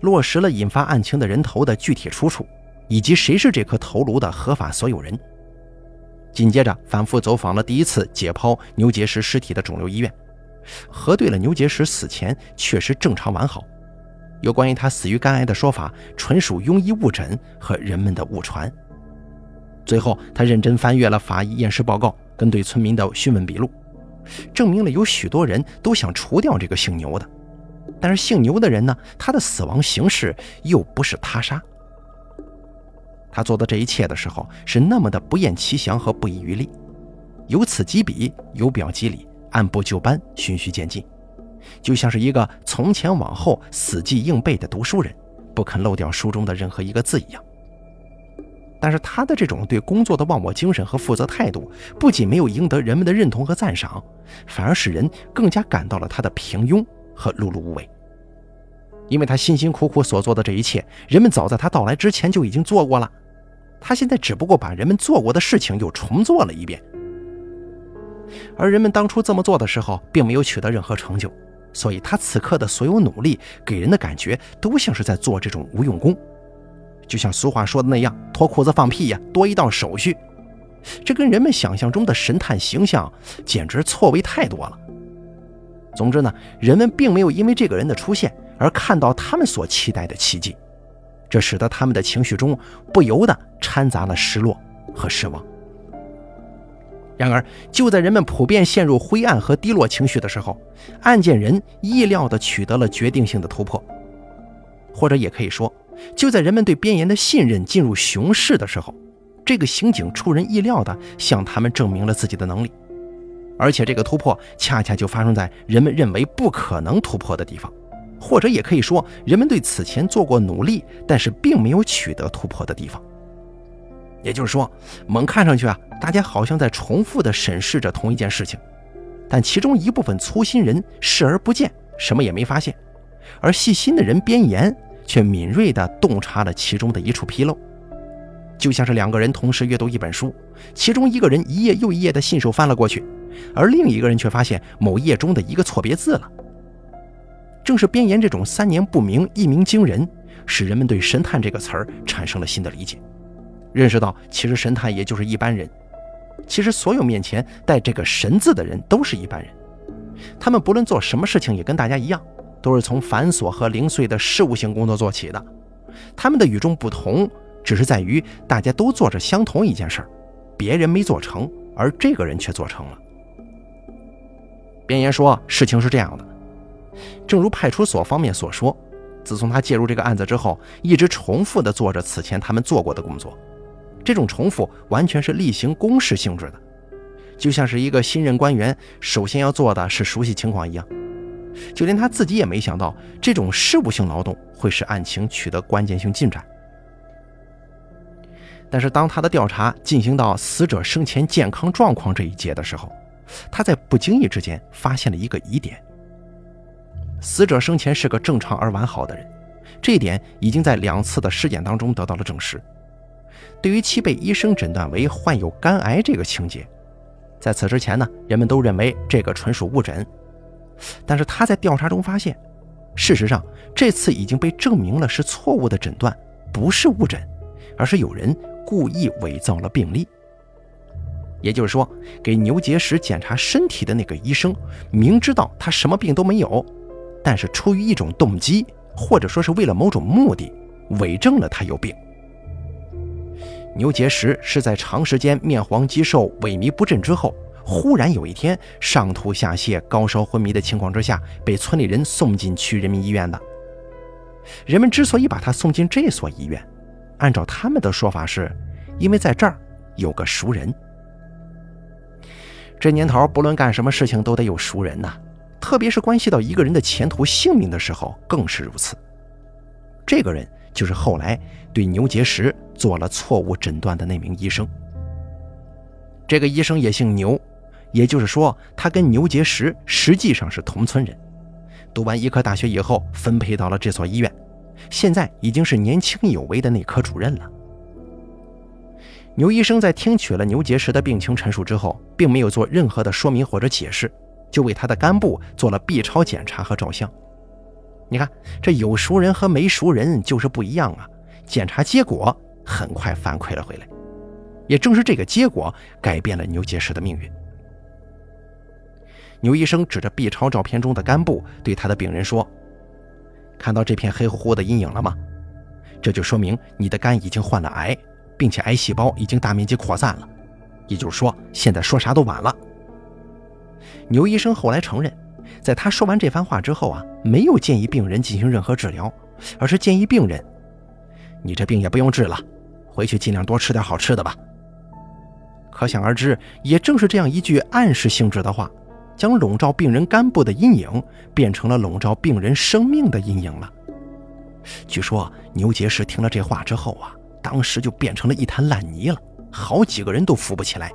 落实了引发案情的人头的具体出处，以及谁是这颗头颅的合法所有人。紧接着，反复走访了第一次解剖牛结石尸体的肿瘤医院，核对了牛结石死前确实正常完好，有关于他死于肝癌的说法纯属庸医误诊和人们的误传。最后，他认真翻阅了法医验尸报告跟对村民的询问笔录，证明了有许多人都想除掉这个姓牛的。但是姓牛的人呢，他的死亡形式又不是他杀。他做的这一切的时候是那么的不厌其详和不遗余力，由此及彼，由表及里，按部就班，循序渐进，就像是一个从前往后死记硬背的读书人，不肯漏掉书中的任何一个字一样。但是他的这种对工作的忘我精神和负责态度，不仅没有赢得人们的认同和赞赏，反而使人更加感到了他的平庸和碌碌无为。因为他辛辛苦苦所做的这一切，人们早在他到来之前就已经做过了，他现在只不过把人们做过的事情又重做了一遍。而人们当初这么做的时候，并没有取得任何成就，所以他此刻的所有努力，给人的感觉都像是在做这种无用功。就像俗话说的那样，脱裤子放屁呀，多一道手续。这跟人们想象中的神探形象简直错位太多了。总之呢，人们并没有因为这个人的出现而看到他们所期待的奇迹，这使得他们的情绪中不由得掺杂了失落和失望。然而，就在人们普遍陷入灰暗和低落情绪的时候，案件人意料地取得了决定性的突破，或者也可以说。就在人们对边岩的信任进入熊市的时候，这个刑警出人意料地向他们证明了自己的能力，而且这个突破恰恰就发生在人们认为不可能突破的地方，或者也可以说，人们对此前做过努力，但是并没有取得突破的地方。也就是说，猛看上去啊，大家好像在重复地审视着同一件事情，但其中一部分粗心人视而不见，什么也没发现，而细心的人边沿。却敏锐地洞察了其中的一处纰漏，就像是两个人同时阅读一本书，其中一个人一页又一页地信手翻了过去，而另一个人却发现某页中的一个错别字了。正是边言这种三年不明一鸣惊人，使人们对“神探”这个词儿产生了新的理解，认识到其实神探也就是一般人，其实所有面前带这个“神”字的人都是一般人，他们不论做什么事情也跟大家一样。都是从繁琐和零碎的事务性工作做起的，他们的与众不同只是在于大家都做着相同一件事儿，别人没做成，而这个人却做成了。边岩说，事情是这样的，正如派出所方面所说，自从他介入这个案子之后，一直重复的做着此前他们做过的工作，这种重复完全是例行公事性质的，就像是一个新任官员首先要做的是熟悉情况一样。就连他自己也没想到，这种事务性劳动会使案情取得关键性进展。但是，当他的调查进行到死者生前健康状况这一节的时候，他在不经意之间发现了一个疑点：死者生前是个正常而完好的人，这一点已经在两次的尸检当中得到了证实。对于其被医生诊断为患有肝癌这个情节，在此之前呢，人们都认为这个纯属误诊。但是他在调查中发现，事实上这次已经被证明了是错误的诊断，不是误诊，而是有人故意伪造了病历。也就是说，给牛结石检查身体的那个医生，明知道他什么病都没有，但是出于一种动机，或者说是为了某种目的，伪证了他有病。牛结石是在长时间面黄肌瘦、萎靡不振之后。忽然有一天上吐下泻、高烧昏迷的情况之下，被村里人送进区人民医院的。人们之所以把他送进这所医院，按照他们的说法，是因为在这儿有个熟人。这年头，不论干什么事情都得有熟人呐，特别是关系到一个人的前途性命的时候，更是如此。这个人就是后来对牛结石做了错误诊断的那名医生。这个医生也姓牛，也就是说，他跟牛结石实际上是同村人。读完医科大学以后，分配到了这所医院，现在已经是年轻有为的内科主任了。牛医生在听取了牛结石的病情陈述之后，并没有做任何的说明或者解释，就为他的肝部做了 B 超检查和照相。你看，这有熟人和没熟人就是不一样啊！检查结果很快反馈了回来，也正是这个结果改变了牛结石的命运。牛医生指着 B 超照片中的肝部，对他的病人说：“看到这片黑乎乎的阴影了吗？这就说明你的肝已经患了癌，并且癌细胞已经大面积扩散了。也就是说，现在说啥都晚了。”牛医生后来承认，在他说完这番话之后啊，没有建议病人进行任何治疗，而是建议病人：“你这病也不用治了，回去尽量多吃点好吃的吧。”可想而知，也正是这样一句暗示性质的话。将笼罩病人肝部的阴影变成了笼罩病人生命的阴影了。据说牛结石听了这话之后啊，当时就变成了一滩烂泥了，好几个人都扶不起来。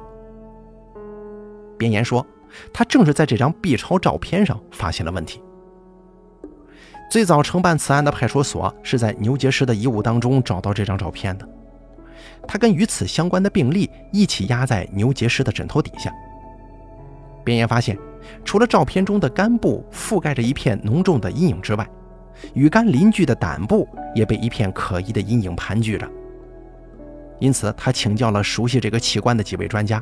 边岩说，他正是在这张 B 超照片上发现了问题。最早承办此案的派出所是在牛结石的遗物当中找到这张照片的，他跟与此相关的病例一起压在牛结石的枕头底下。边岩发现。除了照片中的肝部覆盖着一片浓重的阴影之外，与肝邻居的胆部也被一片可疑的阴影盘踞着。因此，他请教了熟悉这个器官的几位专家，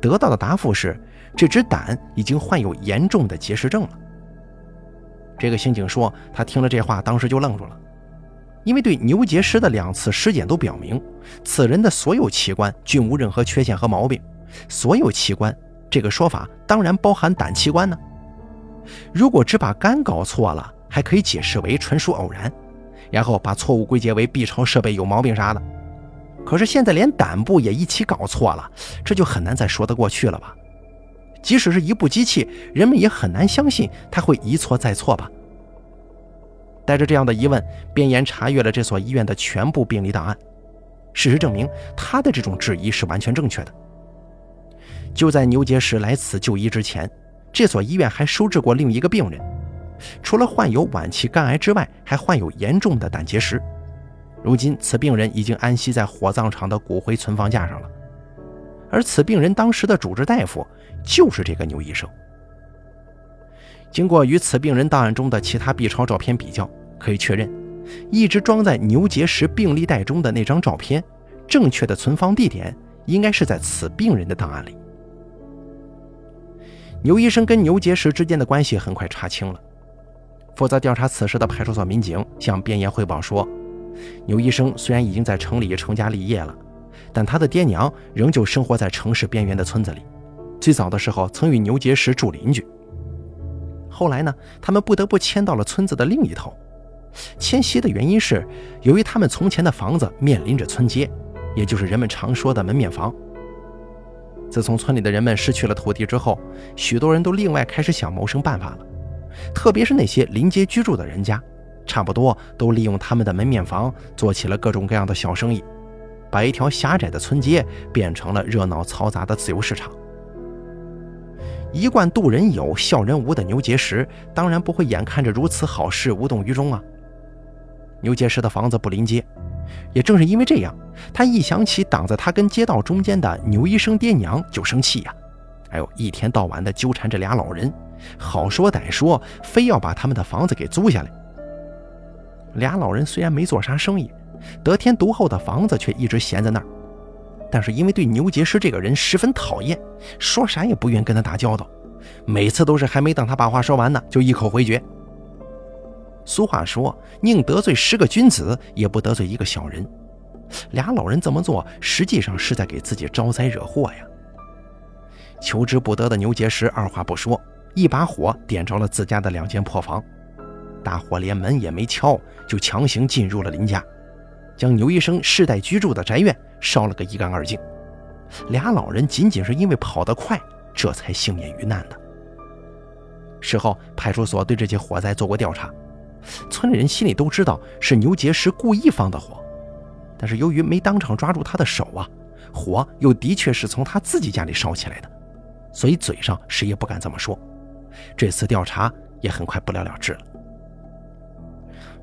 得到的答复是，这只胆已经患有严重的结石症了。这个刑警说，他听了这话，当时就愣住了，因为对牛结石的两次尸检都表明，此人的所有器官均无任何缺陷和毛病，所有器官。这个说法当然包含胆器官呢。如果只把肝搞错了，还可以解释为纯属偶然，然后把错误归结为 B 超设备有毛病啥的。可是现在连胆部也一起搞错了，这就很难再说得过去了吧？即使是一部机器，人们也很难相信它会一错再错吧？带着这样的疑问，边岩查阅了这所医院的全部病历档案。事实证明，他的这种质疑是完全正确的。就在牛结石来此就医之前，这所医院还收治过另一个病人，除了患有晚期肝癌之外，还患有严重的胆结石。如今，此病人已经安息在火葬场的骨灰存放架上了。而此病人当时的主治大夫就是这个牛医生。经过与此病人档案中的其他 B 超照片比较，可以确认，一直装在牛结石病历袋中的那张照片，正确的存放地点应该是在此病人的档案里。牛医生跟牛结石之间的关系很快查清了。负责调查此事的派出所民警向边言汇报说，牛医生虽然已经在城里成家立业了，但他的爹娘仍旧生活在城市边缘的村子里。最早的时候曾与牛结石住邻居，后来呢，他们不得不迁到了村子的另一头。迁徙的原因是，由于他们从前的房子面临着村街，也就是人们常说的门面房。自从村里的人们失去了土地之后，许多人都另外开始想谋生办法了。特别是那些临街居住的人家，差不多都利用他们的门面房做起了各种各样的小生意，把一条狭窄的村街变成了热闹嘈杂的自由市场。一贯度人有笑人无的牛结石，当然不会眼看着如此好事无动于衷啊。牛结石的房子不临街。也正是因为这样，他一想起挡在他跟街道中间的牛医生爹娘就生气呀！哎呦，一天到晚的纠缠这俩老人，好说歹说，非要把他们的房子给租下来。俩老人虽然没做啥生意，得天独厚的房子却一直闲在那儿。但是因为对牛结石这个人十分讨厌，说啥也不愿跟他打交道，每次都是还没等他把话说完呢，就一口回绝。俗话说：“宁得罪十个君子，也不得罪一个小人。”俩老人这么做，实际上是在给自己招灾惹祸呀。求之不得的牛结石二话不说，一把火点着了自家的两间破房，大伙连门也没敲，就强行进入了林家，将牛医生世代居住的宅院烧了个一干二净。俩老人仅仅是因为跑得快，这才幸免于难的。事后，派出所对这起火灾做过调查，村里人心里都知道是牛结石故意放的火，但是由于没当场抓住他的手啊，火又的确是从他自己家里烧起来的。所以嘴上谁也不敢这么说，这次调查也很快不了了之了。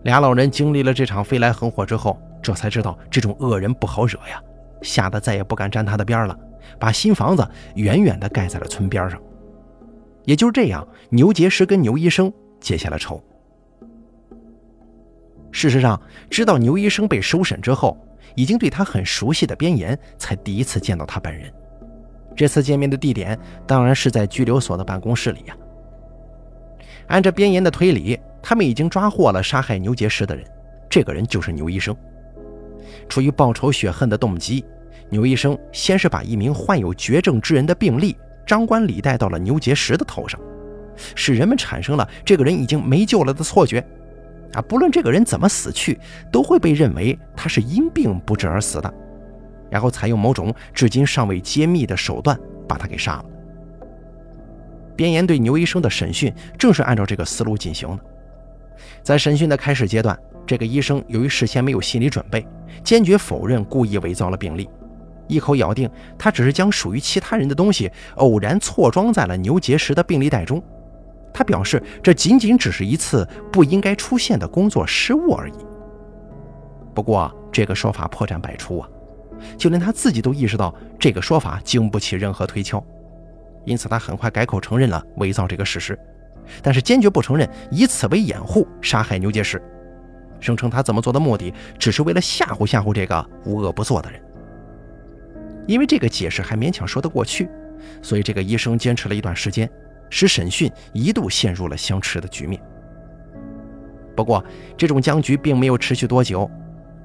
俩老人经历了这场飞来横祸之后，这才知道这种恶人不好惹呀，吓得再也不敢沾他的边了，把新房子远远地盖在了村边上。也就是这样，牛结石跟牛医生结下了仇。事实上，知道牛医生被收审之后，已经对他很熟悉的边岩才第一次见到他本人。这次见面的地点当然是在拘留所的办公室里呀。按照边岩的推理，他们已经抓获了杀害牛结石的人，这个人就是牛医生。出于报仇雪恨的动机，牛医生先是把一名患有绝症之人的病历张冠李戴到了牛结石的头上，使人们产生了这个人已经没救了的错觉。啊，不论这个人怎么死去，都会被认为他是因病不治而死的。然后采用某种至今尚未揭秘的手段把他给杀了。边岩对牛医生的审讯正是按照这个思路进行的。在审讯的开始阶段，这个医生由于事先没有心理准备，坚决否认故意伪造了病历，一口咬定他只是将属于其他人的东西偶然错装在了牛结石的病历袋中。他表示，这仅仅只是一次不应该出现的工作失误而已。不过，这个说法破绽百出啊。就连他自己都意识到这个说法经不起任何推敲，因此他很快改口承认了伪造这个事实，但是坚决不承认以此为掩护杀害牛结石，声称他这么做的目的只是为了吓唬吓唬这个无恶不作的人。因为这个解释还勉强说得过去，所以这个医生坚持了一段时间，使审讯一度陷入了相持的局面。不过这种僵局并没有持续多久。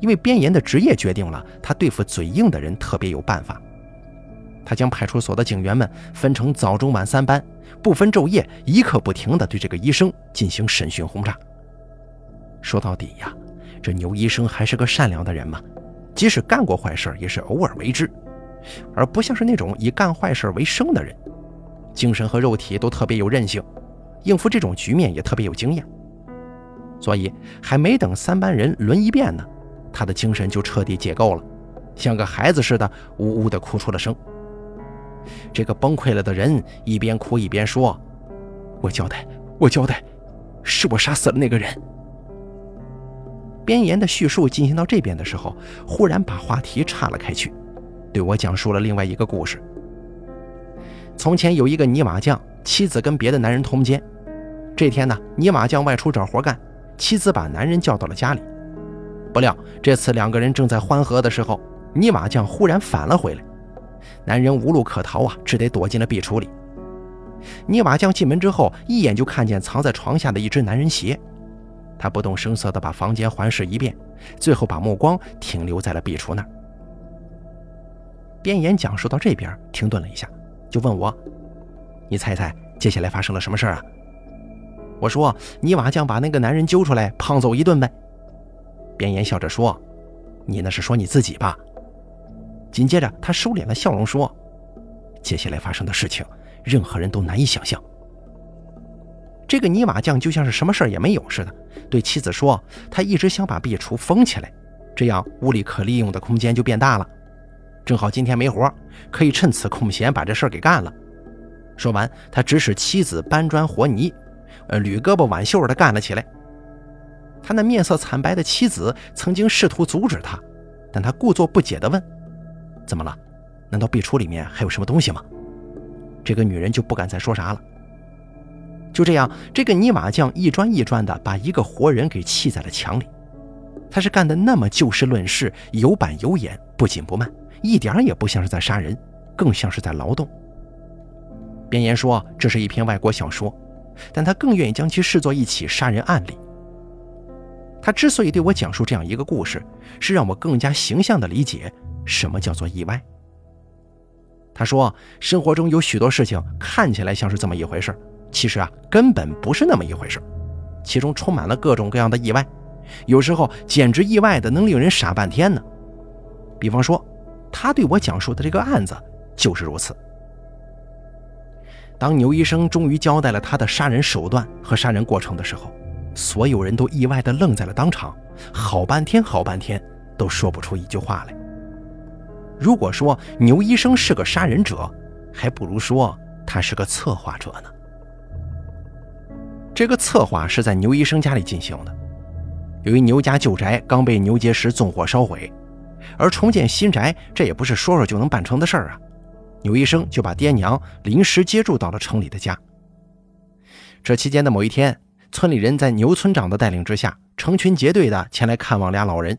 因为边岩的职业决定了他对付嘴硬的人特别有办法。他将派出所的警员们分成早中晚三班，不分昼夜，一刻不停地对这个医生进行审讯轰炸。说到底呀，这牛医生还是个善良的人嘛，即使干过坏事，也是偶尔为之，而不像是那种以干坏事为生的人，精神和肉体都特别有韧性，应付这种局面也特别有经验。所以还没等三班人轮一遍呢。他的精神就彻底解构了，像个孩子似的，呜呜地哭出了声。这个崩溃了的人一边哭一边说：“我交代，我交代，是我杀死了那个人。”边岩的叙述进行到这边的时候，忽然把话题岔了开去，对我讲述了另外一个故事。从前有一个泥瓦匠，妻子跟别的男人通奸。这天呢，泥瓦匠外出找活干，妻子把男人叫到了家里。不料这次两个人正在欢合的时候，泥瓦匠忽然返了回来，男人无路可逃啊，只得躲进了壁橱里。泥瓦匠进门之后，一眼就看见藏在床下的一只男人鞋，他不动声色地把房间环视一遍，最后把目光停留在了壁橱那儿。边言讲述到这边，停顿了一下，就问我：“你猜猜接下来发生了什么事啊？”我说：“泥瓦匠把那个男人揪出来，胖揍一顿呗。”边言笑着说：“你那是说你自己吧？”紧接着，他收敛了笑容说：“接下来发生的事情，任何人都难以想象。”这个泥瓦匠就像是什么事也没有似的，对妻子说：“他一直想把壁橱封起来，这样屋里可利用的空间就变大了。正好今天没活，可以趁此空闲把这事给干了。”说完，他指使妻子搬砖和泥，呃，捋胳膊挽袖的干了起来。他那面色惨白的妻子曾经试图阻止他，但他故作不解地问：“怎么了？难道壁橱里面还有什么东西吗？”这个女人就不敢再说啥了。就这样，这个泥瓦匠一砖一砖地把一个活人给砌在了墙里。他是干的那么就事论事、有板有眼、不紧不慢，一点也不像是在杀人，更像是在劳动。边言说这是一篇外国小说，但他更愿意将其视作一起杀人案例。他之所以对我讲述这样一个故事，是让我更加形象地理解什么叫做意外。他说，生活中有许多事情看起来像是这么一回事，其实啊根本不是那么一回事，其中充满了各种各样的意外，有时候简直意外的能令人傻半天呢。比方说，他对我讲述的这个案子就是如此。当牛医生终于交代了他的杀人手段和杀人过程的时候，所有人都意外地愣在了当场，好半天好半天都说不出一句话来。如果说牛医生是个杀人者，还不如说他是个策划者呢。这个策划是在牛医生家里进行的，由于牛家旧宅刚被牛结石纵火烧毁，而重建新宅这也不是说说就能办成的事儿啊。牛医生就把爹娘临时接住到了城里的家。这期间的某一天，村里人在牛村长的带领之下，成群结队的前来看望俩老人。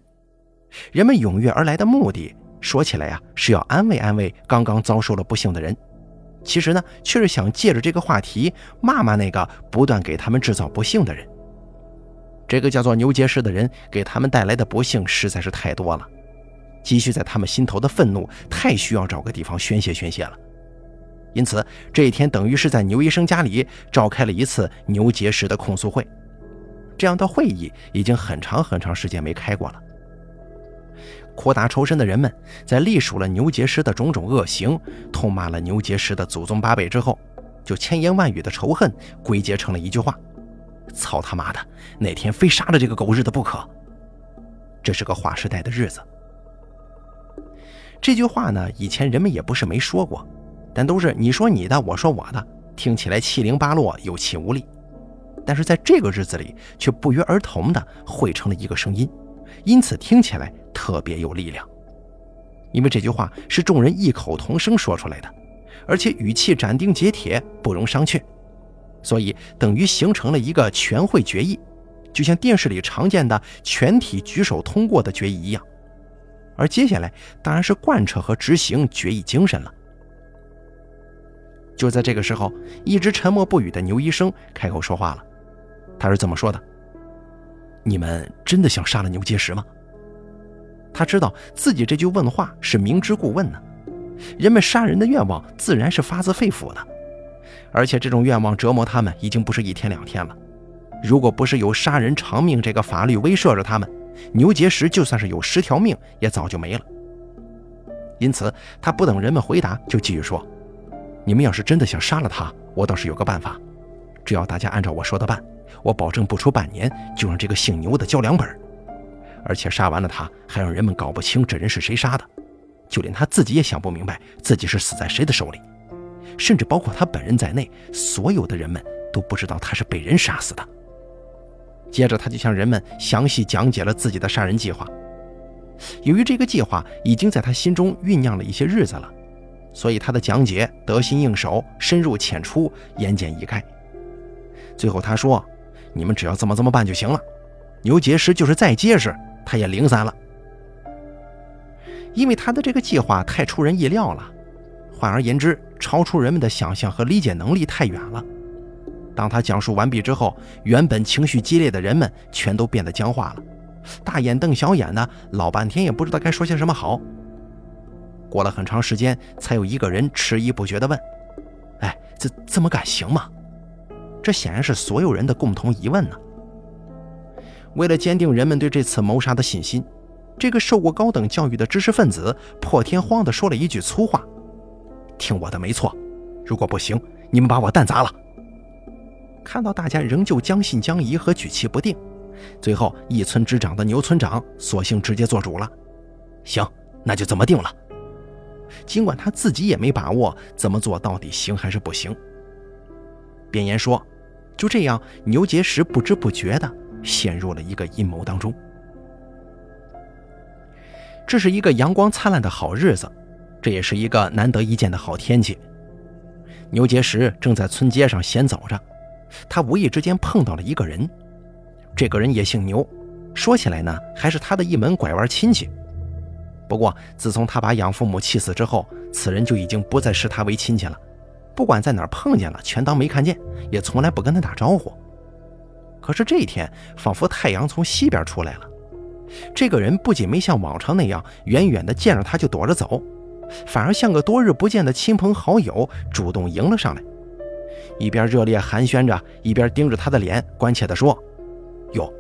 人们踊跃而来的目的，说起来呀，是要安慰安慰刚刚遭受了不幸的人。其实呢，却是想借着这个话题骂骂那个不断给他们制造不幸的人。这个叫做牛结石的人给他们带来的不幸实在是太多了。积蓄在他们心头的愤怒，太需要找个地方宣泄宣泄了。因此，这一天等于是在牛医生家里召开了一次牛结石的控诉会。这样的会议已经很长很长时间没开过了。苦大仇深的人们在历数了牛结石的种种恶行，痛骂了牛结石的祖宗八辈之后，就千言万语的仇恨归结成了一句话：“操他妈的，哪天非杀了这个狗日的不可！”这是个划时代的日子。这句话呢，以前人们也不是没说过，但都是你说你的，我说我的，听起来七零八落，有气无力。但是在这个日子里，却不约而同的汇成了一个声音，因此听起来特别有力量。因为这句话是众人异口同声说出来的，而且语气斩钉截铁，不容商榷，所以等于形成了一个全会决议，就像电视里常见的全体举手通过的决议一样。而接下来当然是贯彻和执行决议精神了。就在这个时候，一直沉默不语的牛医生开口说话了。他是这么说的：“你们真的想杀了牛结石吗？”他知道自己这句问话是明知故问呢。人们杀人的愿望自然是发自肺腑的，而且这种愿望折磨他们已经不是一天两天了。如果不是有杀人偿命这个法律威慑着他们，牛结石就算是有十条命，也早就没了。因此，他不等人们回答，就继续说：“你们要是真的想杀了他，我倒是有个办法。只要大家按照我说的办，我保证不出半年就让这个姓牛的交两本。而且杀完了他，还让人们搞不清这人是谁杀的，就连他自己也想不明白自己是死在谁的手里，甚至包括他本人在内，所有的人们都不知道他是被人杀死的。”接着，他就向人们详细讲解了自己的杀人计划。由于这个计划已经在他心中酝酿了一些日子了，所以他的讲解得心应手、深入浅出、言简意赅。最后他说：“你们只要这么这么办就行了。牛结石就是再结实，他也零散了。因为他的这个计划太出人意料了，换而言之，超出人们的想象和理解能力太远了。”当他讲述完毕之后，原本情绪激烈的人们全都变得僵化了，大眼瞪小眼的，老半天也不知道该说些什么好。过了很长时间，才有一个人迟疑不决地问：“哎，这这么干行吗？”这显然是所有人的共同疑问呢。为了坚定人们对这次谋杀的信心，这个受过高等教育的知识分子破天荒地说了一句粗话：“听我的，没错。如果不行，你们把我蛋砸了。”看到大家仍旧将信将疑和举棋不定，最后一村之长的牛村长索性直接做主了。行，那就这么定了。尽管他自己也没把握怎么做到底行还是不行。便言说：“就这样，牛结石不知不觉地陷入了一个阴谋当中。”这是一个阳光灿烂的好日子，这也是一个难得一见的好天气。牛结石正在村街上闲走着。他无意之间碰到了一个人，这个人也姓牛，说起来呢，还是他的一门拐弯亲戚。不过，自从他把养父母气死之后，此人就已经不再视他为亲戚了。不管在哪儿碰见了，全当没看见，也从来不跟他打招呼。可是这一天，仿佛太阳从西边出来了。这个人不仅没像往常那样远远的见着他就躲着走，反而像个多日不见的亲朋好友，主动迎了上来，一边热烈寒暄着，一边盯着他的脸，关切地说：“哟，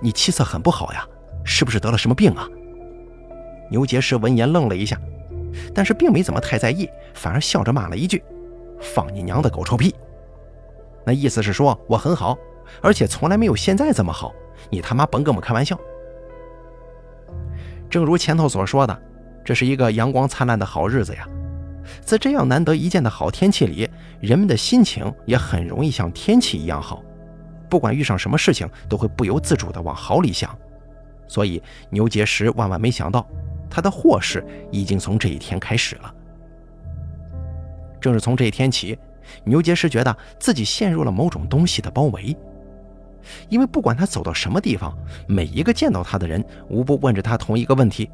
你气色很不好呀，是不是得了什么病啊？”牛结石闻言愣了一下，但是并没怎么太在意，反而笑着骂了一句：“放你娘的狗臭屁！”那意思是说我很好，而且从来没有现在这么好，你他妈甭跟我开玩笑。正如前头所说的，这是一个阳光灿烂的好日子呀，在这样难得一见的好天气里，人们的心情也很容易像天气一样好，不管遇上什么事情，都会不由自主地往好里想。所以牛结石万万没想到，他的祸事已经从这一天开始了。正是从这一天起。牛结石觉得自己陷入了某种东西的包围，因为不管他走到什么地方，每一个见到他的人无不问着他同一个问题：“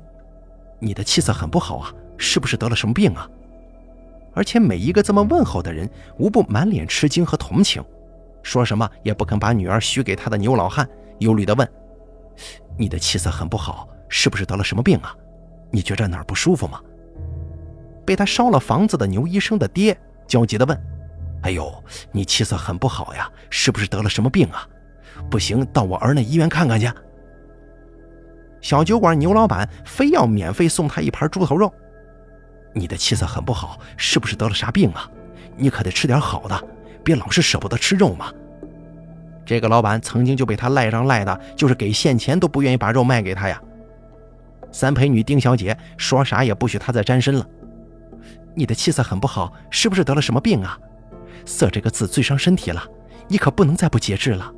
你的气色很不好啊，是不是得了什么病啊？”而且每一个这么问候的人，无不满脸吃惊和同情，说什么也不肯把女儿许给他的牛老汉，忧虑地问：“你的气色很不好，是不是得了什么病啊？你觉着哪儿不舒服吗？”被他烧了房子的牛医生的爹焦急地问。哎呦，你气色很不好呀，是不是得了什么病啊？不行，到我儿那医院看看去。小酒馆牛老板非要免费送他一盘猪头肉。你的气色很不好，是不是得了啥病啊？你可得吃点好的，别老是舍不得吃肉嘛。这个老板曾经就被他赖账赖的，就是给现钱都不愿意把肉卖给他呀。三陪女丁小姐说啥也不许他再沾身了。你的气色很不好，是不是得了什么病啊？色这个字最伤身体了，你可不能再不节制了。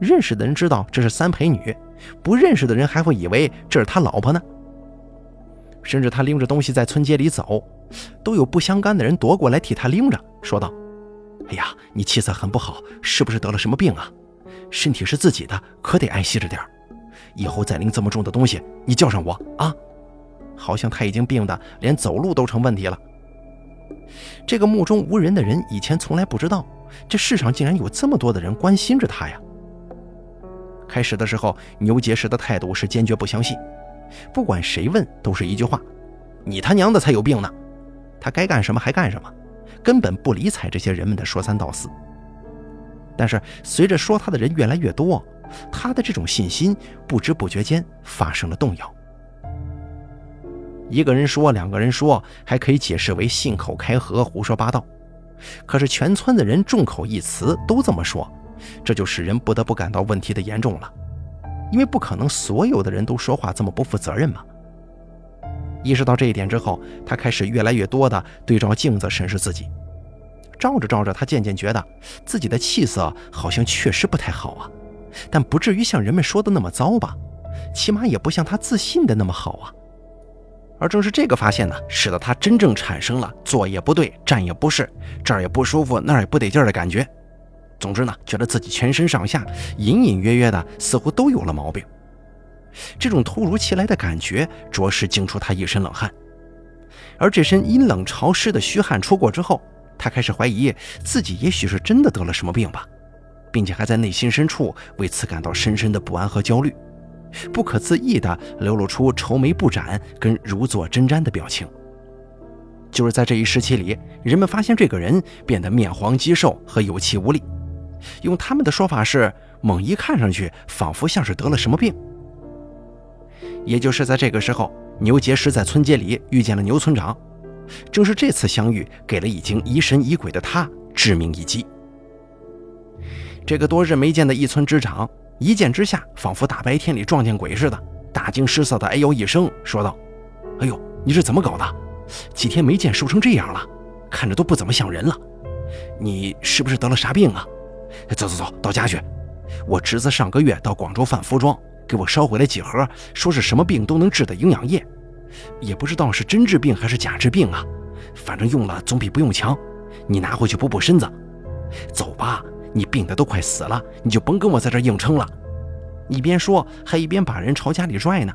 认识的人知道这是三陪女，不认识的人还会以为这是他老婆呢。甚至他拎着东西在村街里走，都有不相干的人夺过来替他拎着，说道：“哎呀，你气色很不好，是不是得了什么病啊？身体是自己的，可得爱惜着点以后再拎这么重的东西，你叫上我啊！”好像他已经病得连走路都成问题了。这个目中无人的人以前从来不知道，这世上竟然有这么多的人关心着他呀。开始的时候，牛结石的态度是坚决不相信，不管谁问都是一句话：“你他娘的才有病呢！”他该干什么还干什么，根本不理睬这些人们的说三道四。但是随着说他的人越来越多，他的这种信心不知不觉间发生了动摇。一个人说，两个人说，还可以解释为信口开河、胡说八道。可是全村的人众口一词都这么说，这就使人不得不感到问题的严重了。因为不可能所有的人都说话这么不负责任嘛。意识到这一点之后，他开始越来越多的对照镜子审视自己。照着照着，他渐渐觉得自己的气色好像确实不太好啊，但不至于像人们说的那么糟吧？起码也不像他自信的那么好啊。而正是这个发现呢，使得他真正产生了坐也不对，站也不是，这儿也不舒服，那儿也不得劲儿的感觉。总之呢，觉得自己全身上下隐隐约约的似乎都有了毛病。这种突如其来的感觉，着实惊出他一身冷汗。而这身阴冷潮湿的虚汗出过之后，他开始怀疑自己也许是真的得了什么病吧，并且还在内心深处为此感到深深的不安和焦虑。不可自抑地流露出愁眉不展跟如坐针毡的表情。就是在这一时期里，人们发现这个人变得面黄肌瘦和有气无力，用他们的说法是，猛一看上去仿佛像是得了什么病。也就是在这个时候，牛结石在村街里遇见了牛村长，正是这次相遇给了已经疑神疑鬼的他致命一击。这个多日没见的一村之长。一见之下，仿佛大白天里撞见鬼似的，大惊失色的哎呦一声，说道：“哎呦，你是怎么搞的？几天没见，瘦成这样了，看着都不怎么像人了。你是不是得了啥病啊？走走走到家去。我侄子上个月到广州贩服装，给我捎回来几盒，说是什么病都能治的营养液，也不知道是真治病还是假治病啊。反正用了总比不用强。你拿回去补补身子。走吧。”你病得都快死了，你就甭跟我在这硬撑了。一边说，还一边把人朝家里拽呢。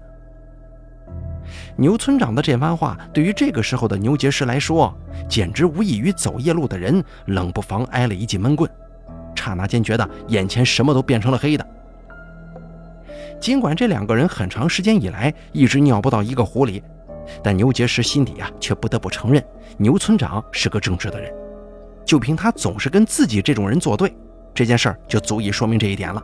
牛村长的这番话，对于这个时候的牛结石来说，简直无异于走夜路的人冷不防挨了一记闷棍。刹那间，觉得眼前什么都变成了黑的。尽管这两个人很长时间以来一直尿不到一个壶里，但牛结石心底啊，却不得不承认牛村长是个正直的人。就凭他总是跟自己这种人作对，这件事儿就足以说明这一点了。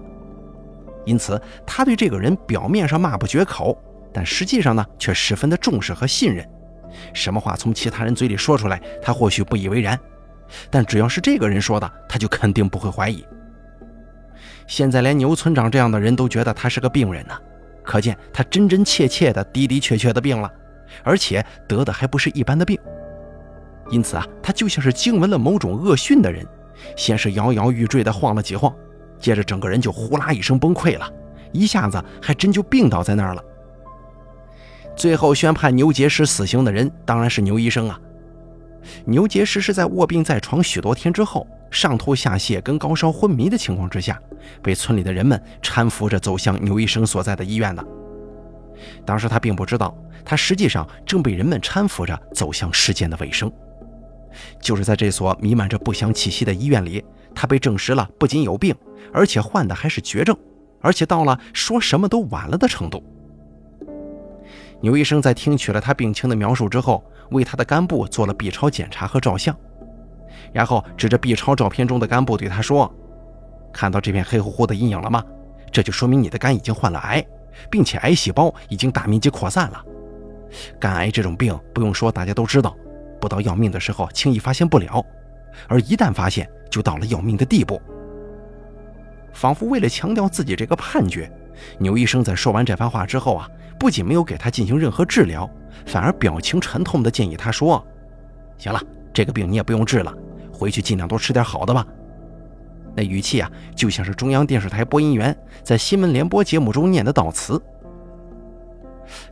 因此，他对这个人表面上骂不绝口，但实际上呢，却十分的重视和信任。什么话从其他人嘴里说出来，他或许不以为然，但只要是这个人说的，他就肯定不会怀疑。现在连牛村长这样的人都觉得他是个病人呢，可见他真真切切的的的确确的病了，而且得的还不是一般的病。因此啊，他就像是惊闻了某种恶讯的人，先是摇摇欲坠的晃了几晃，接着整个人就呼啦一声崩溃了，一下子还真就病倒在那儿了。最后宣判牛结石死刑的人当然是牛医生啊。牛结石是在卧病在床许多天之后，上吐下泻跟高烧昏迷的情况之下，被村里的人们搀扶着走向牛医生所在的医院的。当时他并不知道，他实际上正被人们搀扶着走向世间的尾声。就是在这所弥漫着不祥气息的医院里，他被证实了不仅有病，而且患的还是绝症，而且到了说什么都晚了的程度。牛医生在听取了他病情的描述之后，为他的肝部做了 B 超检查和照相，然后指着 B 超照片中的肝部对他说：“看到这片黑乎乎的阴影了吗？这就说明你的肝已经患了癌，并且癌细胞已经大面积扩散了。肝癌这种病，不用说，大家都知道。”不到要命的时候，轻易发现不了；而一旦发现，就到了要命的地步。仿佛为了强调自己这个判决，牛医生在说完这番话之后啊，不仅没有给他进行任何治疗，反而表情沉痛地建议他说：“行了，这个病你也不用治了，回去尽量多吃点好的吧。”那语气啊，就像是中央电视台播音员在新闻联播节目中念的悼词。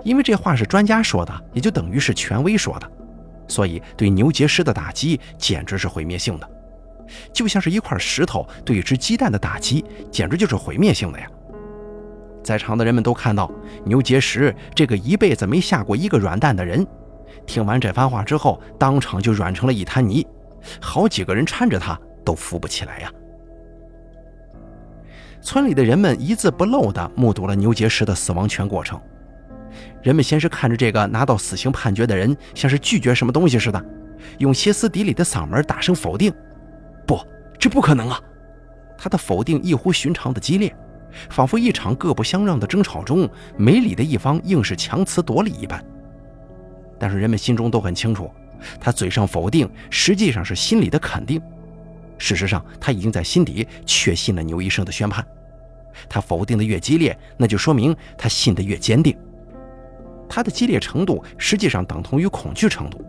因为这话是专家说的，也就等于是权威说的。所以，对牛结石的打击简直是毁灭性的，就像是一块石头对一只鸡蛋的打击，简直就是毁灭性的呀！在场的人们都看到，牛结石这个一辈子没下过一个软蛋的人，听完这番话之后，当场就软成了一滩泥，好几个人搀着他都扶不起来呀！村里的人们一字不漏地目睹了牛结石的死亡全过程。人们先是看着这个拿到死刑判决的人，像是拒绝什么东西似的，用歇斯底里的嗓门大声否定：“不，这不可能啊！”他的否定异乎寻常的激烈，仿佛一场各不相让的争吵中，没理的一方硬是强词夺理一般。但是人们心中都很清楚，他嘴上否定，实际上是心里的肯定。事实上，他已经在心底确信了牛医生的宣判。他否定的越激烈，那就说明他信得越坚定。他的激烈程度实际上等同于恐惧程度。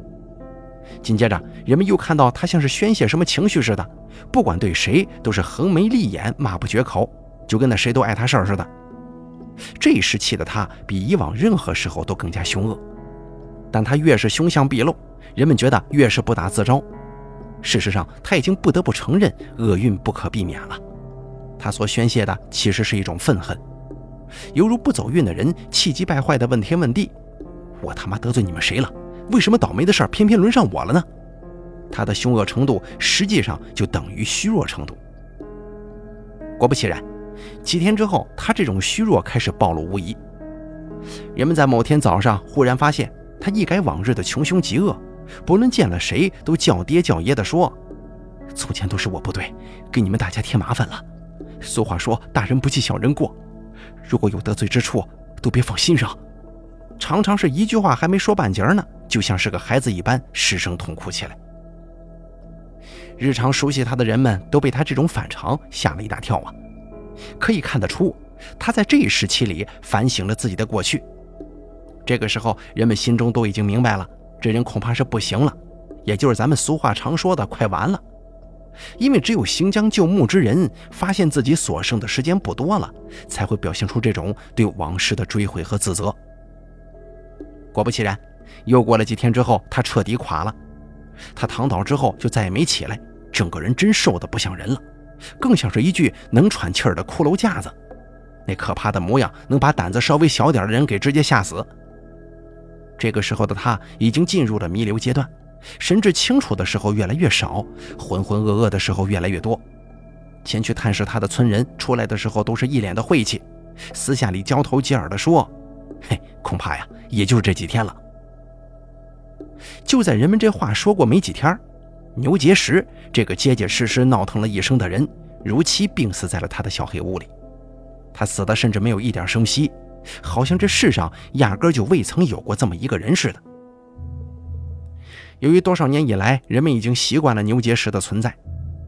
紧接着，人们又看到他像是宣泄什么情绪似的，不管对谁都是横眉立眼、骂不绝口，就跟那谁都碍他事儿似的。这一时期的他比以往任何时候都更加凶恶，但他越是凶相毕露，人们觉得越是不打自招。事实上，他已经不得不承认厄运不可避免了。他所宣泄的其实是一种愤恨。犹如不走运的人，气急败坏地问天问地：“我他妈得罪你们谁了？为什么倒霉的事儿偏偏轮上我了呢？”他的凶恶程度实际上就等于虚弱程度。果不其然，几天之后，他这种虚弱开始暴露无遗。人们在某天早上忽然发现，他一改往日的穷凶极恶，不论见了谁都叫爹叫爷的说：“从前都是我不对，给你们大家添麻烦了。俗话说，大人不计小人过。”如果有得罪之处，都别放心上。常常是一句话还没说半截呢，就像是个孩子一般失声痛哭起来。日常熟悉他的人们都被他这种反常吓了一大跳啊！可以看得出，他在这一时期里反省了自己的过去。这个时候，人们心中都已经明白了，这人恐怕是不行了，也就是咱们俗话常说的“快完了”。因为只有行将就木之人发现自己所剩的时间不多了，才会表现出这种对往事的追悔和自责。果不其然，又过了几天之后，他彻底垮了。他躺倒之后就再也没起来，整个人真瘦得不像人了，更像是一具能喘气儿的骷髅架子。那可怕的模样，能把胆子稍微小点的人给直接吓死。这个时候的他已经进入了弥留阶段。神志清楚的时候越来越少，浑浑噩噩的时候越来越多。前去探视他的村人出来的时候都是一脸的晦气，私下里交头接耳地说：“嘿，恐怕呀，也就是这几天了。”就在人们这话说过没几天，牛结石这个结结实实闹腾了一生的人，如期病死在了他的小黑屋里。他死的甚至没有一点声息，好像这世上压根就未曾有过这么一个人似的。由于多少年以来，人们已经习惯了牛结石的存在，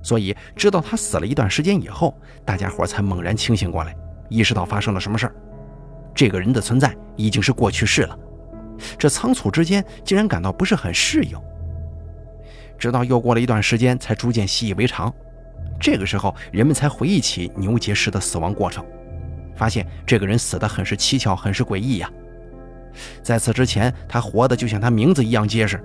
所以知道他死了一段时间以后，大家伙才猛然清醒过来，意识到发生了什么事儿。这个人的存在已经是过去式了，这仓促之间竟然感到不是很适应。直到又过了一段时间，才逐渐习以为常。这个时候，人们才回忆起牛结石的死亡过程，发现这个人死得很是蹊跷，很是诡异呀。在此之前，他活的就像他名字一样结实。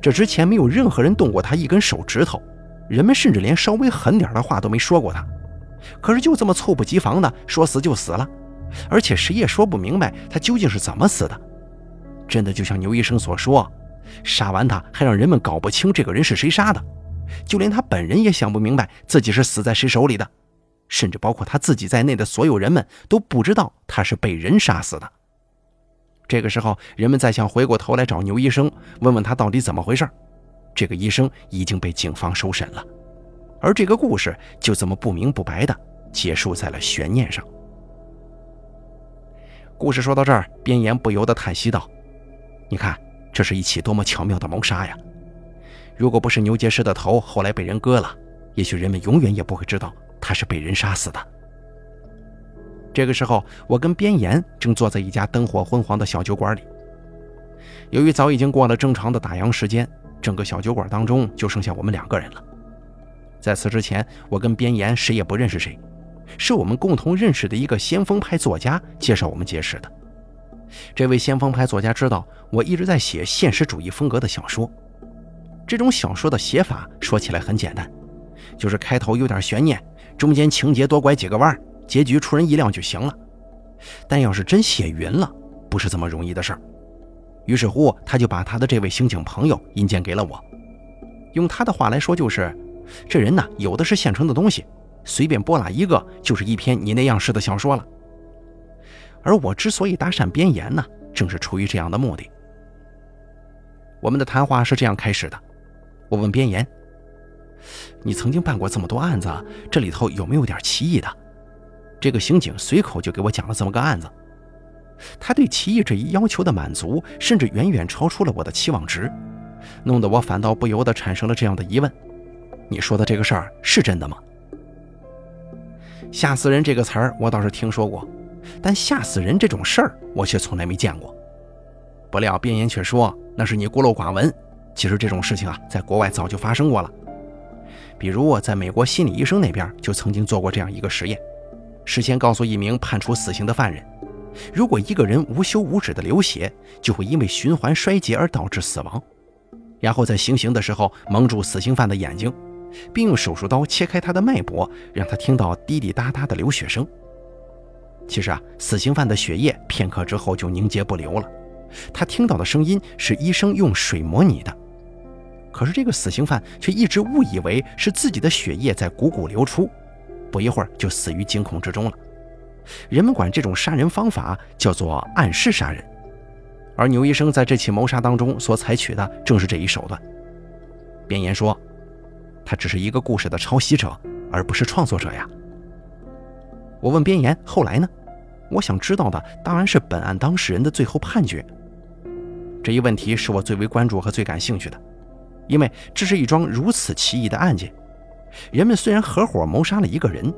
这之前没有任何人动过他一根手指头，人们甚至连稍微狠点的话都没说过他。可是就这么猝不及防的说死就死了，而且谁也说不明白他究竟是怎么死的。真的就像牛医生所说，杀完他还让人们搞不清这个人是谁杀的，就连他本人也想不明白自己是死在谁手里的，甚至包括他自己在内的所有人们都不知道他是被人杀死的。这个时候，人们再想回过头来找牛医生，问问他到底怎么回事。这个医生已经被警方收审了，而这个故事就这么不明不白的结束在了悬念上。故事说到这儿，边岩不由得叹息道：“你看，这是一起多么巧妙的谋杀呀！如果不是牛结石的头后来被人割了，也许人们永远也不会知道他是被人杀死的。”这个时候，我跟边岩正坐在一家灯火昏黄的小酒馆里。由于早已经过了正常的打烊时间，整个小酒馆当中就剩下我们两个人了。在此之前，我跟边岩谁也不认识谁，是我们共同认识的一个先锋派作家介绍我们结识的。这位先锋派作家知道我一直在写现实主义风格的小说，这种小说的写法说起来很简单，就是开头有点悬念，中间情节多拐几个弯结局出人意料就行了，但要是真写匀了，不是这么容易的事儿。于是乎，他就把他的这位刑警朋友引荐给了我。用他的话来说，就是这人呢，有的是现成的东西，随便拨拉一个，就是一篇你那样式的小说了。而我之所以搭讪边沿呢，正是出于这样的目的。我们的谈话是这样开始的：我问边沿：“你曾经办过这么多案子，这里头有没有点奇异的？”这个刑警随口就给我讲了这么个案子，他对奇异这一要求的满足，甚至远远超出了我的期望值，弄得我反倒不由得产生了这样的疑问：你说的这个事儿是真的吗？吓死人这个词儿我倒是听说过，但吓死人这种事儿我却从来没见过。不料边言却说那是你孤陋寡闻，其实这种事情啊，在国外早就发生过了，比如我在美国心理医生那边就曾经做过这样一个实验。事先告诉一名判处死刑的犯人，如果一个人无休无止的流血，就会因为循环衰竭而导致死亡。然后在行刑的时候蒙住死刑犯的眼睛，并用手术刀切开他的脉搏，让他听到滴滴答答的流血声。其实啊，死刑犯的血液片刻之后就凝结不流了，他听到的声音是医生用水模拟的。可是这个死刑犯却一直误以为是自己的血液在汩汩流出。不一会儿就死于惊恐之中了。人们管这种杀人方法叫做暗示杀人，而牛医生在这起谋杀当中所采取的正是这一手段。边言说，他只是一个故事的抄袭者，而不是创作者呀。我问边岩，后来呢？我想知道的当然是本案当事人的最后判决。这一问题是我最为关注和最感兴趣的，因为这是一桩如此奇异的案件。人们虽然合伙谋杀了一个人，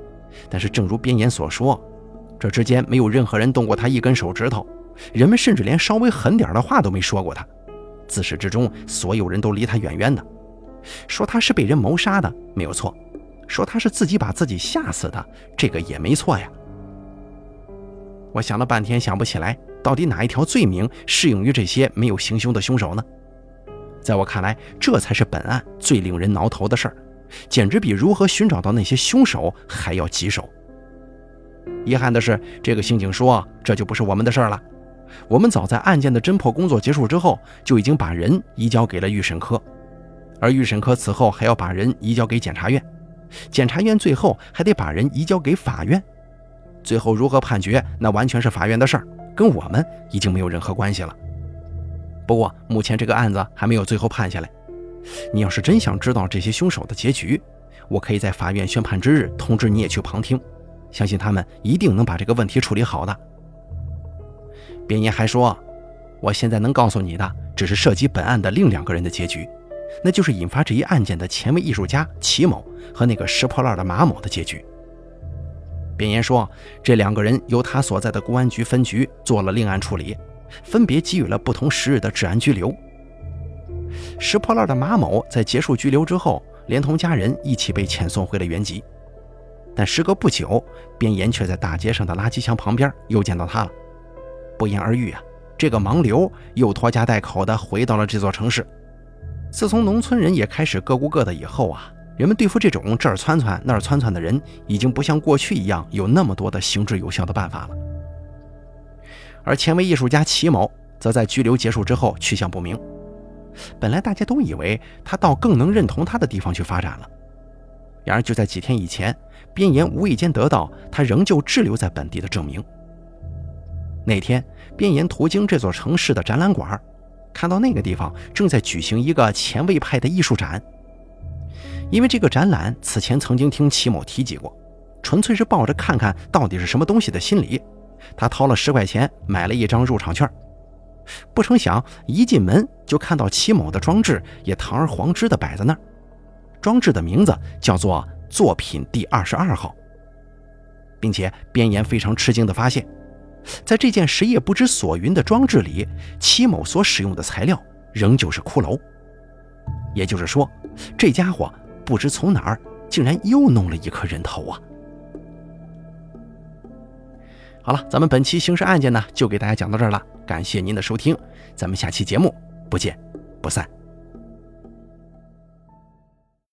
但是正如边岩所说，这之间没有任何人动过他一根手指头，人们甚至连稍微狠点的话都没说过他。自始至终，所有人都离他远远的。说他是被人谋杀的没有错，说他是自己把自己吓死的，这个也没错呀。我想了半天，想不起来到底哪一条罪名适用于这些没有行凶的凶手呢？在我看来，这才是本案最令人挠头的事儿。简直比如何寻找到那些凶手还要棘手。遗憾的是，这个刑警说这就不是我们的事儿了。我们早在案件的侦破工作结束之后，就已经把人移交给了预审科，而预审科此后还要把人移交给检察院，检察院最后还得把人移交给法院。最后如何判决，那完全是法院的事儿，跟我们已经没有任何关系了。不过目前这个案子还没有最后判下来。你要是真想知道这些凶手的结局，我可以在法院宣判之日通知你也去旁听，相信他们一定能把这个问题处理好的。边爷还说，我现在能告诉你的只是涉及本案的另两个人的结局，那就是引发这一案件的前卫艺术家齐某和那个拾破烂的马某的结局。边言说，这两个人由他所在的公安局分局做了另案处理，分别给予了不同时日的治安拘留。拾破烂的马某在结束拘留之后，连同家人一起被遣送回了原籍。但时隔不久，边岩却在大街上的垃圾箱旁边又见到他了。不言而喻啊，这个盲流又拖家带口的回到了这座城市。自从农村人也开始各顾各的以后啊，人们对付这种这儿窜窜那儿窜窜的人，已经不像过去一样有那么多的行之有效的办法了。而前卫艺术家齐某则在拘留结束之后去向不明。本来大家都以为他到更能认同他的地方去发展了，然而就在几天以前，边言无意间得到他仍旧滞留在本地的证明。那天，边言途经这座城市的展览馆，看到那个地方正在举行一个前卫派的艺术展。因为这个展览此前曾经听齐某提及过，纯粹是抱着看看到底是什么东西的心理，他掏了十块钱买了一张入场券。不成想，一进门就看到齐某的装置也堂而皇之的摆在那儿。装置的名字叫做“作品第二十二号”，并且边言非常吃惊的发现，在这件谁也不知所云的装置里，齐某所使用的材料仍旧是骷髅。也就是说，这家伙不知从哪儿竟然又弄了一颗人头啊！好了，咱们本期刑事案件呢，就给大家讲到这儿了。感谢您的收听，咱们下期节目不见不散。